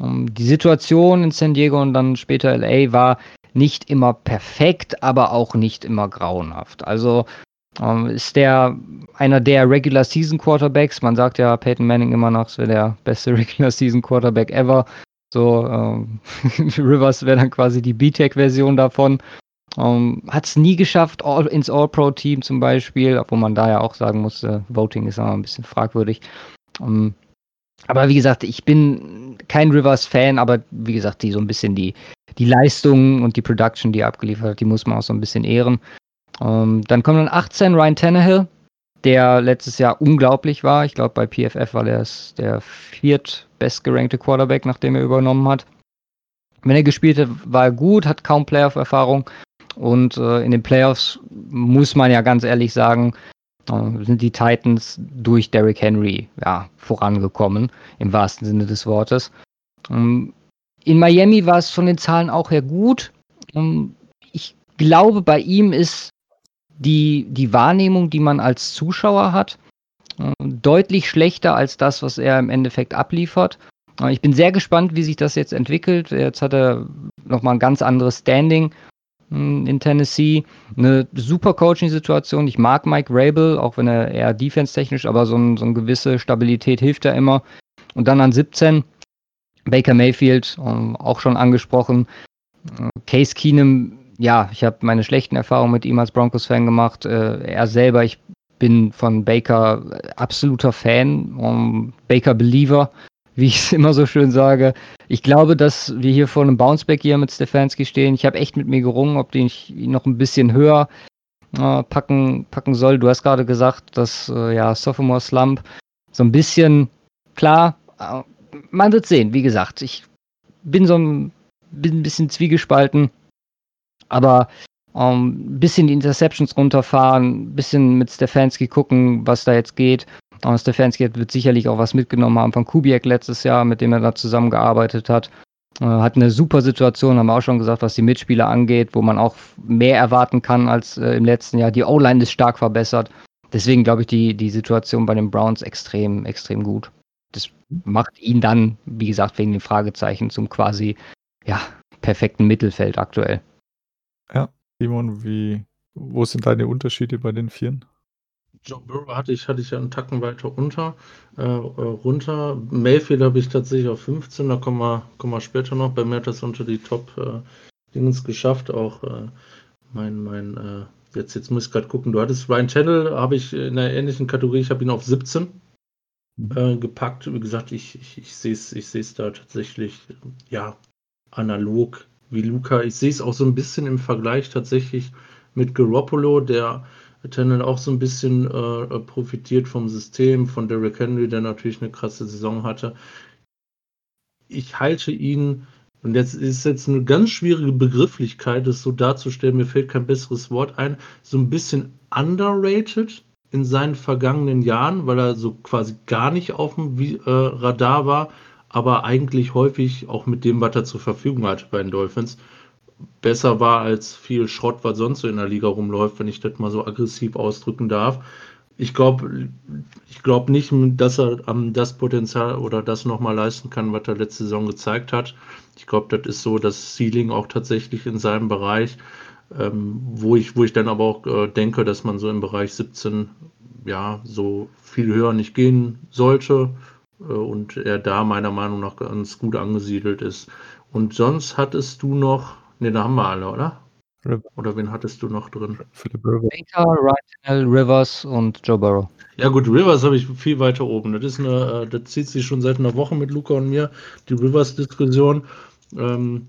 die Situation in San Diego und dann später LA war nicht immer perfekt, aber auch nicht immer grauenhaft. Also ähm, ist der einer der Regular Season Quarterbacks. Man sagt ja Peyton Manning immer noch, wäre der beste Regular Season Quarterback ever. So, ähm, Rivers wäre dann quasi die B-Tech-Version davon. Ähm, Hat es nie geschafft, all, ins All-Pro-Team zum Beispiel, obwohl man da ja auch sagen musste, Voting ist immer ein bisschen fragwürdig. Ähm, aber wie gesagt, ich bin kein Rivers-Fan, aber wie gesagt, die so ein bisschen die, die Leistung und die Production, die er abgeliefert hat, die muss man auch so ein bisschen ehren. Ähm, dann kommt dann 18 Ryan Tannehill, der letztes Jahr unglaublich war. Ich glaube, bei PFF war er der viertbestgerankte Quarterback, nachdem er übernommen hat. Wenn er gespielt hat, war er gut, hat kaum Playoff-Erfahrung. Und äh, in den Playoffs muss man ja ganz ehrlich sagen, äh, sind die Titans durch Derrick Henry ja, vorangekommen, im wahrsten Sinne des Wortes. Ähm, in Miami war es von den Zahlen auch her gut. Ähm, ich glaube, bei ihm ist die, die Wahrnehmung, die man als Zuschauer hat, äh, deutlich schlechter als das, was er im Endeffekt abliefert. Äh, ich bin sehr gespannt, wie sich das jetzt entwickelt. Jetzt hat er nochmal ein ganz anderes Standing hm, in Tennessee. Eine super Coaching-Situation. Ich mag Mike Rabel, auch wenn er eher defense-technisch, aber so, ein, so eine gewisse Stabilität hilft er immer. Und dann an 17 Baker Mayfield, ähm, auch schon angesprochen. Äh, Case Keenum ja, ich habe meine schlechten Erfahrungen mit ihm als Broncos-Fan gemacht. Äh, er selber, ich bin von Baker absoluter Fan, um, Baker Believer, wie ich es immer so schön sage, ich glaube, dass wir hier vor einem Bounceback hier mit Stefanski stehen. Ich habe echt mit mir gerungen, ob den ich noch ein bisschen höher äh, packen, packen soll. Du hast gerade gesagt, dass äh, ja Sophomore Slump so ein bisschen klar, äh, man wird sehen. Wie gesagt, ich bin so ein, bin ein bisschen zwiegespalten, aber ein ähm, bisschen die Interceptions runterfahren, ein bisschen mit Stefanski gucken, was da jetzt geht. Und Stefanski wird sicherlich auch was mitgenommen haben von Kubiak letztes Jahr, mit dem er da zusammengearbeitet hat. Äh, hat eine super Situation, haben wir auch schon gesagt, was die Mitspieler angeht, wo man auch mehr erwarten kann als äh, im letzten Jahr. Die O-Line ist stark verbessert. Deswegen glaube ich die, die Situation bei den Browns extrem, extrem gut. Das macht ihn dann, wie gesagt, wegen den Fragezeichen zum quasi ja, perfekten Mittelfeld aktuell. Ja, Simon, wie, wo sind deine Unterschiede bei den Vieren? Joe Burrow hatte ich, hatte ich ja einen Tacken weiter unter, äh, äh runter. Mayfield habe ich tatsächlich auf 15, da kommen wir, kommen wir später noch. Bei mir hat das unter die Top-Dingens äh, geschafft. Auch äh, mein, mein äh, jetzt, jetzt muss ich gerade gucken, du hattest Ryan Channel, habe ich in einer ähnlichen Kategorie, ich habe ihn auf 17 mhm. äh, gepackt. Wie gesagt, ich, ich, ich sehe es ich da tatsächlich, ja, analog wie Luca. Ich sehe es auch so ein bisschen im Vergleich tatsächlich mit Garoppolo, der Tennant auch so ein bisschen äh, profitiert vom System, von Derrick Henry, der natürlich eine krasse Saison hatte. Ich halte ihn, und jetzt ist jetzt eine ganz schwierige Begrifflichkeit, das so darzustellen, mir fällt kein besseres Wort ein, so ein bisschen underrated in seinen vergangenen Jahren, weil er so quasi gar nicht auf dem äh, Radar war, aber eigentlich häufig auch mit dem, was er zur Verfügung hatte bei den Dolphins, besser war als viel Schrott, was sonst so in der Liga rumläuft, wenn ich das mal so aggressiv ausdrücken darf. Ich glaube ich glaub nicht, dass er ähm, das Potenzial oder das nochmal leisten kann, was er letzte Saison gezeigt hat. Ich glaube, das ist so das Ceiling auch tatsächlich in seinem Bereich, ähm, wo, ich, wo ich dann aber auch äh, denke, dass man so im Bereich 17 ja so viel höher nicht gehen sollte und er da meiner Meinung nach ganz gut angesiedelt ist. Und sonst hattest du noch Ne, da haben wir alle, oder? Oder wen hattest du noch drin? Philip Rivers. Baker, Ryan Rivers und Joe Burrow. Ja gut, Rivers habe ich viel weiter oben. Das ist eine, äh, das zieht sich schon seit einer Woche mit Luca und mir, die Rivers-Diskussion. Ähm,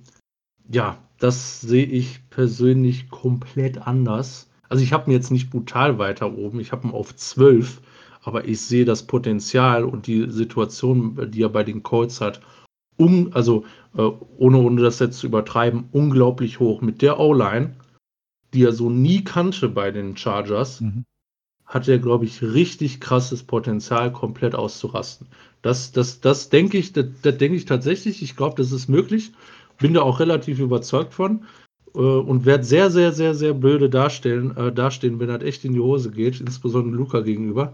ja, das sehe ich persönlich komplett anders. Also ich habe ihn jetzt nicht brutal weiter oben, ich habe ihn auf 12, aber ich sehe das Potenzial und die Situation, die er bei den Colts hat, um, also äh, ohne, ohne das jetzt zu übertreiben, unglaublich hoch. Mit der O-Line, die er so nie kannte bei den Chargers, mhm. hat er, glaube ich, richtig krasses Potenzial, komplett auszurasten. Das, das, das denke ich, das, das denke ich tatsächlich. Ich glaube, das ist möglich. Bin da auch relativ überzeugt von äh, und werde sehr, sehr, sehr, sehr blöde darstellen, äh, dastehen, wenn das echt in die Hose geht, insbesondere Luca gegenüber.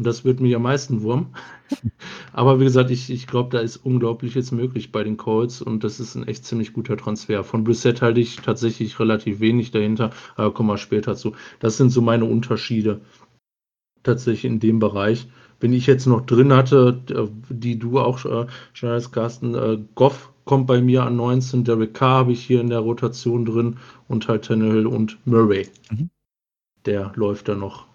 Und das wird mich am meisten wurm. Aber wie gesagt, ich, ich glaube, da ist Unglaubliches möglich bei den Colts und das ist ein echt ziemlich guter Transfer. Von Brissett halte ich tatsächlich relativ wenig dahinter, aber kommen wir später zu. Das sind so meine Unterschiede tatsächlich in dem Bereich. Wenn ich jetzt noch drin hatte, die du auch äh, schon als Carsten, äh, Goff kommt bei mir an 19, Derek Carr habe ich hier in der Rotation drin und halt Tannehill und Murray. Mhm. Der läuft da noch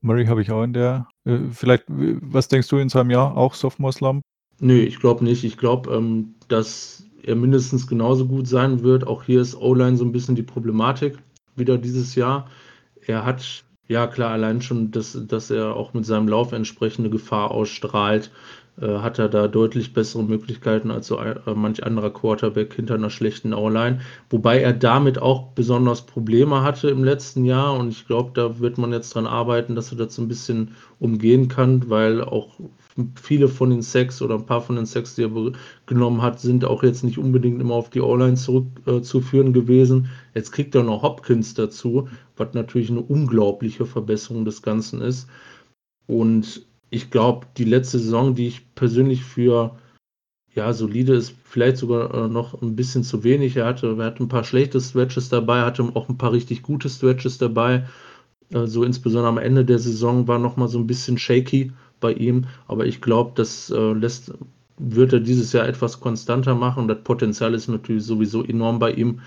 Murray habe ich auch in der. Äh, vielleicht, was denkst du in seinem Jahr? Auch Sophomore Slump? Nee, ich glaube nicht. Ich glaube, ähm, dass er mindestens genauso gut sein wird. Auch hier ist O-Line so ein bisschen die Problematik wieder dieses Jahr. Er hat, ja klar, allein schon, dass, dass er auch mit seinem Lauf entsprechende Gefahr ausstrahlt. Äh, hat er da deutlich bessere Möglichkeiten als so äh, manch anderer Quarterback hinter einer schlechten O-Line. Wobei er damit auch besonders Probleme hatte im letzten Jahr und ich glaube, da wird man jetzt dran arbeiten, dass er das so ein bisschen umgehen kann, weil auch viele von den Sacks oder ein paar von den Sacks, die er genommen hat, sind auch jetzt nicht unbedingt immer auf die O-Line zurückzuführen äh, gewesen. Jetzt kriegt er noch Hopkins dazu, was natürlich eine unglaubliche Verbesserung des Ganzen ist. Und ich glaube, die letzte Saison, die ich persönlich für ja, solide ist, vielleicht sogar äh, noch ein bisschen zu wenig. Er hatte, er hatte ein paar schlechte Stretches dabei, hatte auch ein paar richtig gute Stretches dabei. So insbesondere am Ende der Saison war noch mal so ein bisschen shaky bei ihm, aber ich glaube, das äh, lässt, wird er dieses Jahr etwas konstanter machen das Potenzial ist natürlich sowieso enorm bei ihm.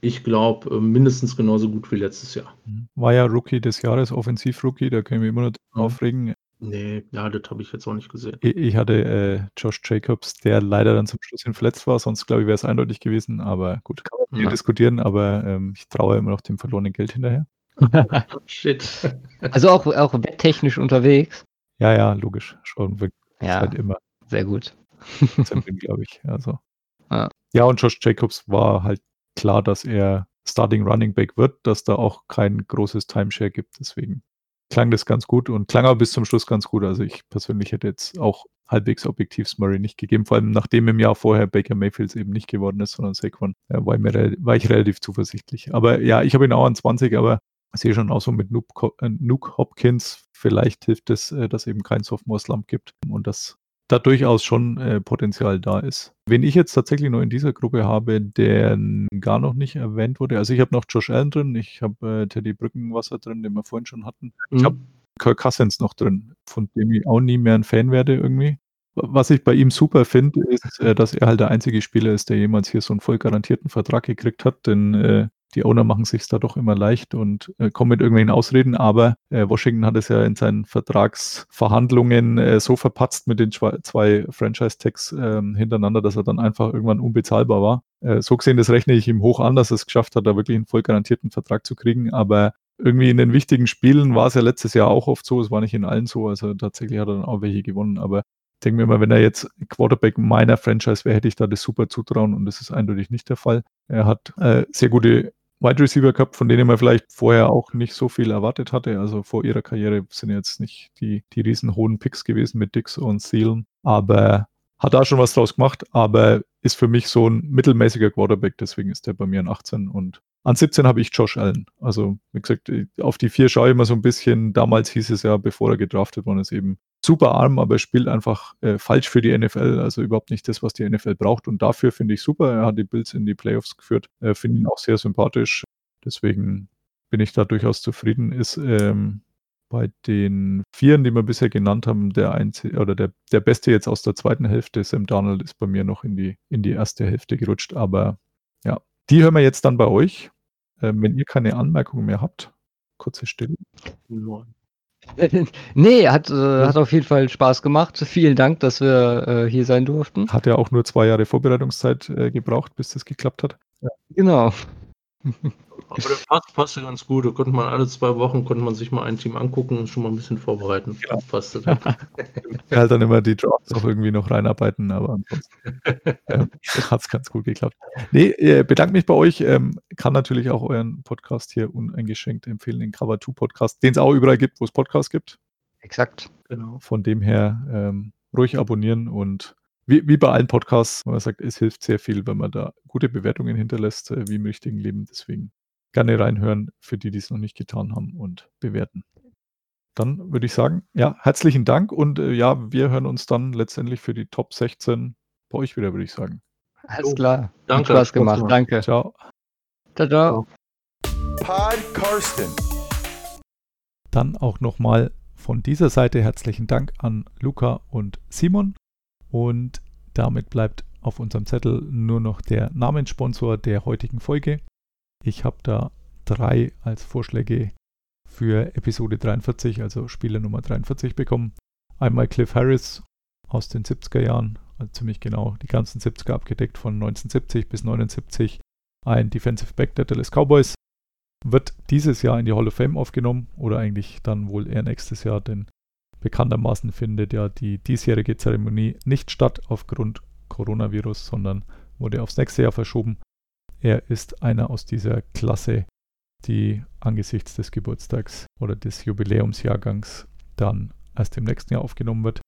Ich glaube, äh, mindestens genauso gut wie letztes Jahr. War ja Rookie des Jahres, Offensiv-Rookie, da können wir immer noch mhm. aufregen Nee, ja, das habe ich jetzt auch nicht gesehen. Ich, ich hatte äh, Josh Jacobs, der leider dann zum Schluss hin verletzt war, sonst glaube ich, wäre es eindeutig gewesen. Aber gut, kann man hier Ja. diskutieren, aber ähm, ich traue immer noch dem verlorenen Geld hinterher. Shit. Also auch, auch wetttechnisch unterwegs. Ja, ja, logisch. Schon wirklich Ja, halt immer sehr gut. Glaube ich. Also. Ja. ja, und Josh Jacobs war halt klar, dass er Starting Running Back wird, dass da auch kein großes Timeshare gibt. Deswegen klang das ganz gut und klang aber bis zum Schluss ganz gut. Also ich persönlich hätte jetzt auch halbwegs objektiv Murray nicht gegeben, vor allem nachdem im Jahr vorher Baker Mayfield eben nicht geworden ist, sondern Saquon, äh, war, ich mir, war ich relativ zuversichtlich. Aber ja, ich habe ihn auch an 20, aber sehe schon auch so mit Nuke, äh, Nuke Hopkins, vielleicht hilft es, äh, dass eben kein Sophomore-Slump gibt und dass da durchaus schon äh, Potenzial da ist. Wen ich jetzt tatsächlich noch in dieser Gruppe habe, der gar noch nicht erwähnt wurde, also ich habe noch Josh Allen drin, ich habe äh, Teddy Brückenwasser drin, den wir vorhin schon hatten. Ich habe Kirk Cousins noch drin, von dem ich auch nie mehr ein Fan werde irgendwie. Was ich bei ihm super finde, ist, äh, dass er halt der einzige Spieler ist, der jemals hier so einen voll garantierten Vertrag gekriegt hat, denn äh, die Owner machen sich da doch immer leicht und äh, kommen mit irgendwelchen Ausreden, aber äh, Washington hat es ja in seinen Vertragsverhandlungen äh, so verpatzt mit den zwei, Franchise-Tags ähm, hintereinander, dass er dann einfach irgendwann unbezahlbar war. Äh, so gesehen, das rechne ich ihm hoch an, dass er es geschafft hat, da wirklich einen voll garantierten Vertrag zu kriegen, aber irgendwie in den wichtigen Spielen war es ja letztes Jahr auch oft so, es war nicht in allen so, also tatsächlich hat er dann auch welche gewonnen, aber ich denke mir immer, wenn er jetzt Quarterback meiner Franchise wäre, hätte ich da das super zutrauen und das ist eindeutig nicht der Fall. Er hat äh, sehr gute Wide Receiver gehabt, von denen man vielleicht vorher auch nicht so viel erwartet hatte. Also vor ihrer Karriere sind jetzt nicht die, die riesen hohen Picks gewesen mit Dix und Thielen, aber hat da schon was draus gemacht, aber ist für mich so ein mittelmäßiger Quarterback, deswegen ist der bei mir an 18 und an 17 habe ich Josh Allen. Also, wie gesagt, auf die vier schaue ich immer so ein bisschen. Damals hieß es ja, bevor er gedraftet worden ist, eben super arm, aber er spielt einfach äh, falsch für die NFL. Also überhaupt nicht das, was die NFL braucht. Und dafür finde ich super. Er hat die Bills in die Playoffs geführt. Äh, finde ihn auch sehr sympathisch. Deswegen bin ich da durchaus zufrieden. Ist ähm, bei den Vieren, die wir bisher genannt haben, der einzige oder der, der Beste jetzt aus der zweiten Hälfte, Sam Darnold, ist bei mir noch in die, in die erste Hälfte gerutscht. Aber ja, die hören wir jetzt dann bei euch. Ähm, wenn ihr keine Anmerkungen mehr habt, kurze Stille. Neun. nee, hat, äh, hat auf jeden Fall Spaß gemacht. Vielen Dank, dass wir äh, hier sein durften. Hat ja auch nur zwei Jahre Vorbereitungszeit äh, gebraucht, bis das geklappt hat. Genau. Aber der passt, passte ganz gut. Da konnte man alle zwei Wochen konnte man sich mal ein Team angucken und schon mal ein bisschen vorbereiten. Genau. Das passte dann. halt dann immer die Drafts auch irgendwie noch reinarbeiten, aber ansonsten ähm, hat es ganz gut geklappt. Nee, äh, bedanke mich bei euch. Ähm, kann natürlich auch euren Podcast hier uneingeschränkt empfehlen, den Cover 2 Podcast, den es auch überall gibt, wo es Podcasts gibt. Exakt. genau. Von dem her ähm, ruhig abonnieren und wie, wie bei allen Podcasts, wenn man sagt, es hilft sehr viel, wenn man da gute Bewertungen hinterlässt, äh, wie im richtigen Leben. Deswegen gerne reinhören für die, die es noch nicht getan haben und bewerten. Dann würde ich sagen, ja, herzlichen Dank und äh, ja, wir hören uns dann letztendlich für die Top 16 bei euch wieder, würde ich sagen. Alles klar. Hat danke, Spaß Spaß gemacht. Danke. Ciao. Ciao, ciao. Pod Karsten. Dann auch nochmal von dieser Seite herzlichen Dank an Luca und Simon. Und damit bleibt auf unserem Zettel nur noch der Namenssponsor der heutigen Folge. Ich habe da drei als Vorschläge für Episode 43, also Spieler Nummer 43 bekommen. Einmal Cliff Harris aus den 70er Jahren, also ziemlich genau die ganzen 70er abgedeckt von 1970 bis 79. Ein Defensive Back der Dallas Cowboys wird dieses Jahr in die Hall of Fame aufgenommen oder eigentlich dann wohl eher nächstes Jahr, denn bekanntermaßen findet ja die diesjährige Zeremonie nicht statt aufgrund Coronavirus, sondern wurde aufs nächste Jahr verschoben. Er ist einer aus dieser Klasse, die angesichts des Geburtstags oder des Jubiläumsjahrgangs dann erst im nächsten Jahr aufgenommen wird.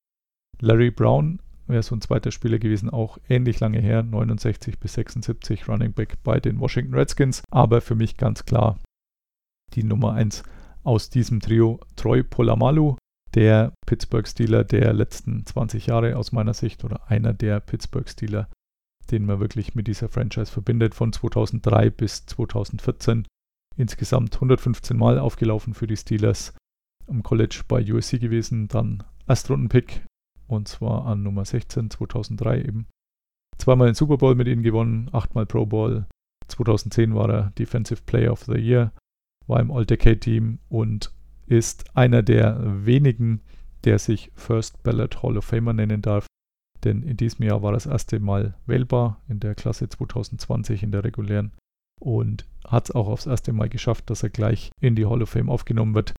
Larry Brown wäre so ein zweiter Spieler gewesen, auch ähnlich lange her, 69 bis 76 Running Back bei den Washington Redskins, aber für mich ganz klar die Nummer 1 aus diesem Trio, Troy Polamalu, der Pittsburgh Steeler der letzten 20 Jahre aus meiner Sicht oder einer der Pittsburgh Steeler, den man wirklich mit dieser Franchise verbindet, von 2003 bis 2014. Insgesamt 115 Mal aufgelaufen für die Steelers, im College bei USC gewesen, dann Erstrundenpick und zwar an Nummer 16 2003 eben. Zweimal den Super Bowl mit ihnen gewonnen, achtmal Pro Bowl. 2010 war er Defensive Player of the Year, war im All-Decade-Team und ist einer der wenigen, der sich First Ballot Hall of Famer nennen darf. Denn in diesem Jahr war das erste Mal wählbar in der Klasse 2020 in der regulären und hat es auch aufs erste Mal geschafft, dass er gleich in die Hall of Fame aufgenommen wird.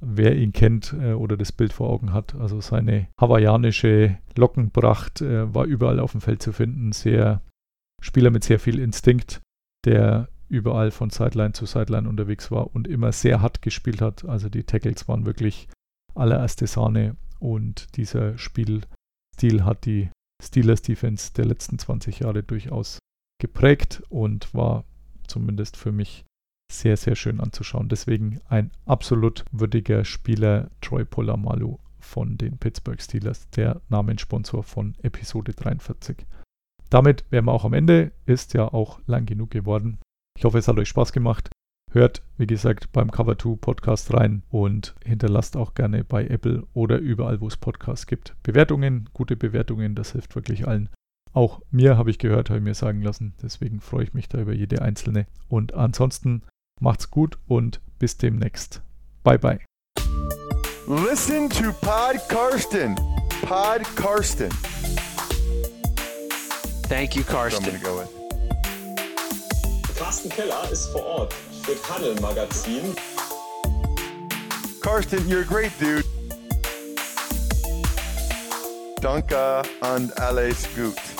Wer ihn kennt äh, oder das Bild vor Augen hat, also seine hawaiianische Lockenpracht äh, war überall auf dem Feld zu finden. Sehr Spieler mit sehr viel Instinkt, der überall von Sideline zu Sideline unterwegs war und immer sehr hart gespielt hat. Also die Tackles waren wirklich allererste Sahne und dieser Spielstil hat die Steelers Defense der letzten 20 Jahre durchaus geprägt und war zumindest für mich sehr, sehr schön anzuschauen. Deswegen ein absolut würdiger Spieler Troy Polamalu von den Pittsburgh Steelers, der Namenssponsor von Episode 43. Damit wären wir auch am Ende, ist ja auch lang genug geworden. Ich hoffe, es hat euch Spaß gemacht. Hört, wie gesagt, beim Cover 2 Podcast rein und hinterlasst auch gerne bei Apple oder überall, wo es Podcasts gibt. Bewertungen, gute Bewertungen, das hilft wirklich allen. Auch mir habe ich gehört, habe ich mir sagen lassen. Deswegen freue ich mich da über jede einzelne. Und ansonsten macht's gut und bis demnächst. Bye bye. Listen to Pod Karsten. Pod Karsten. Thank you, Karsten. Carsten Keller ist vor Ort Karsten, you're a great dude. Danke and alles gut.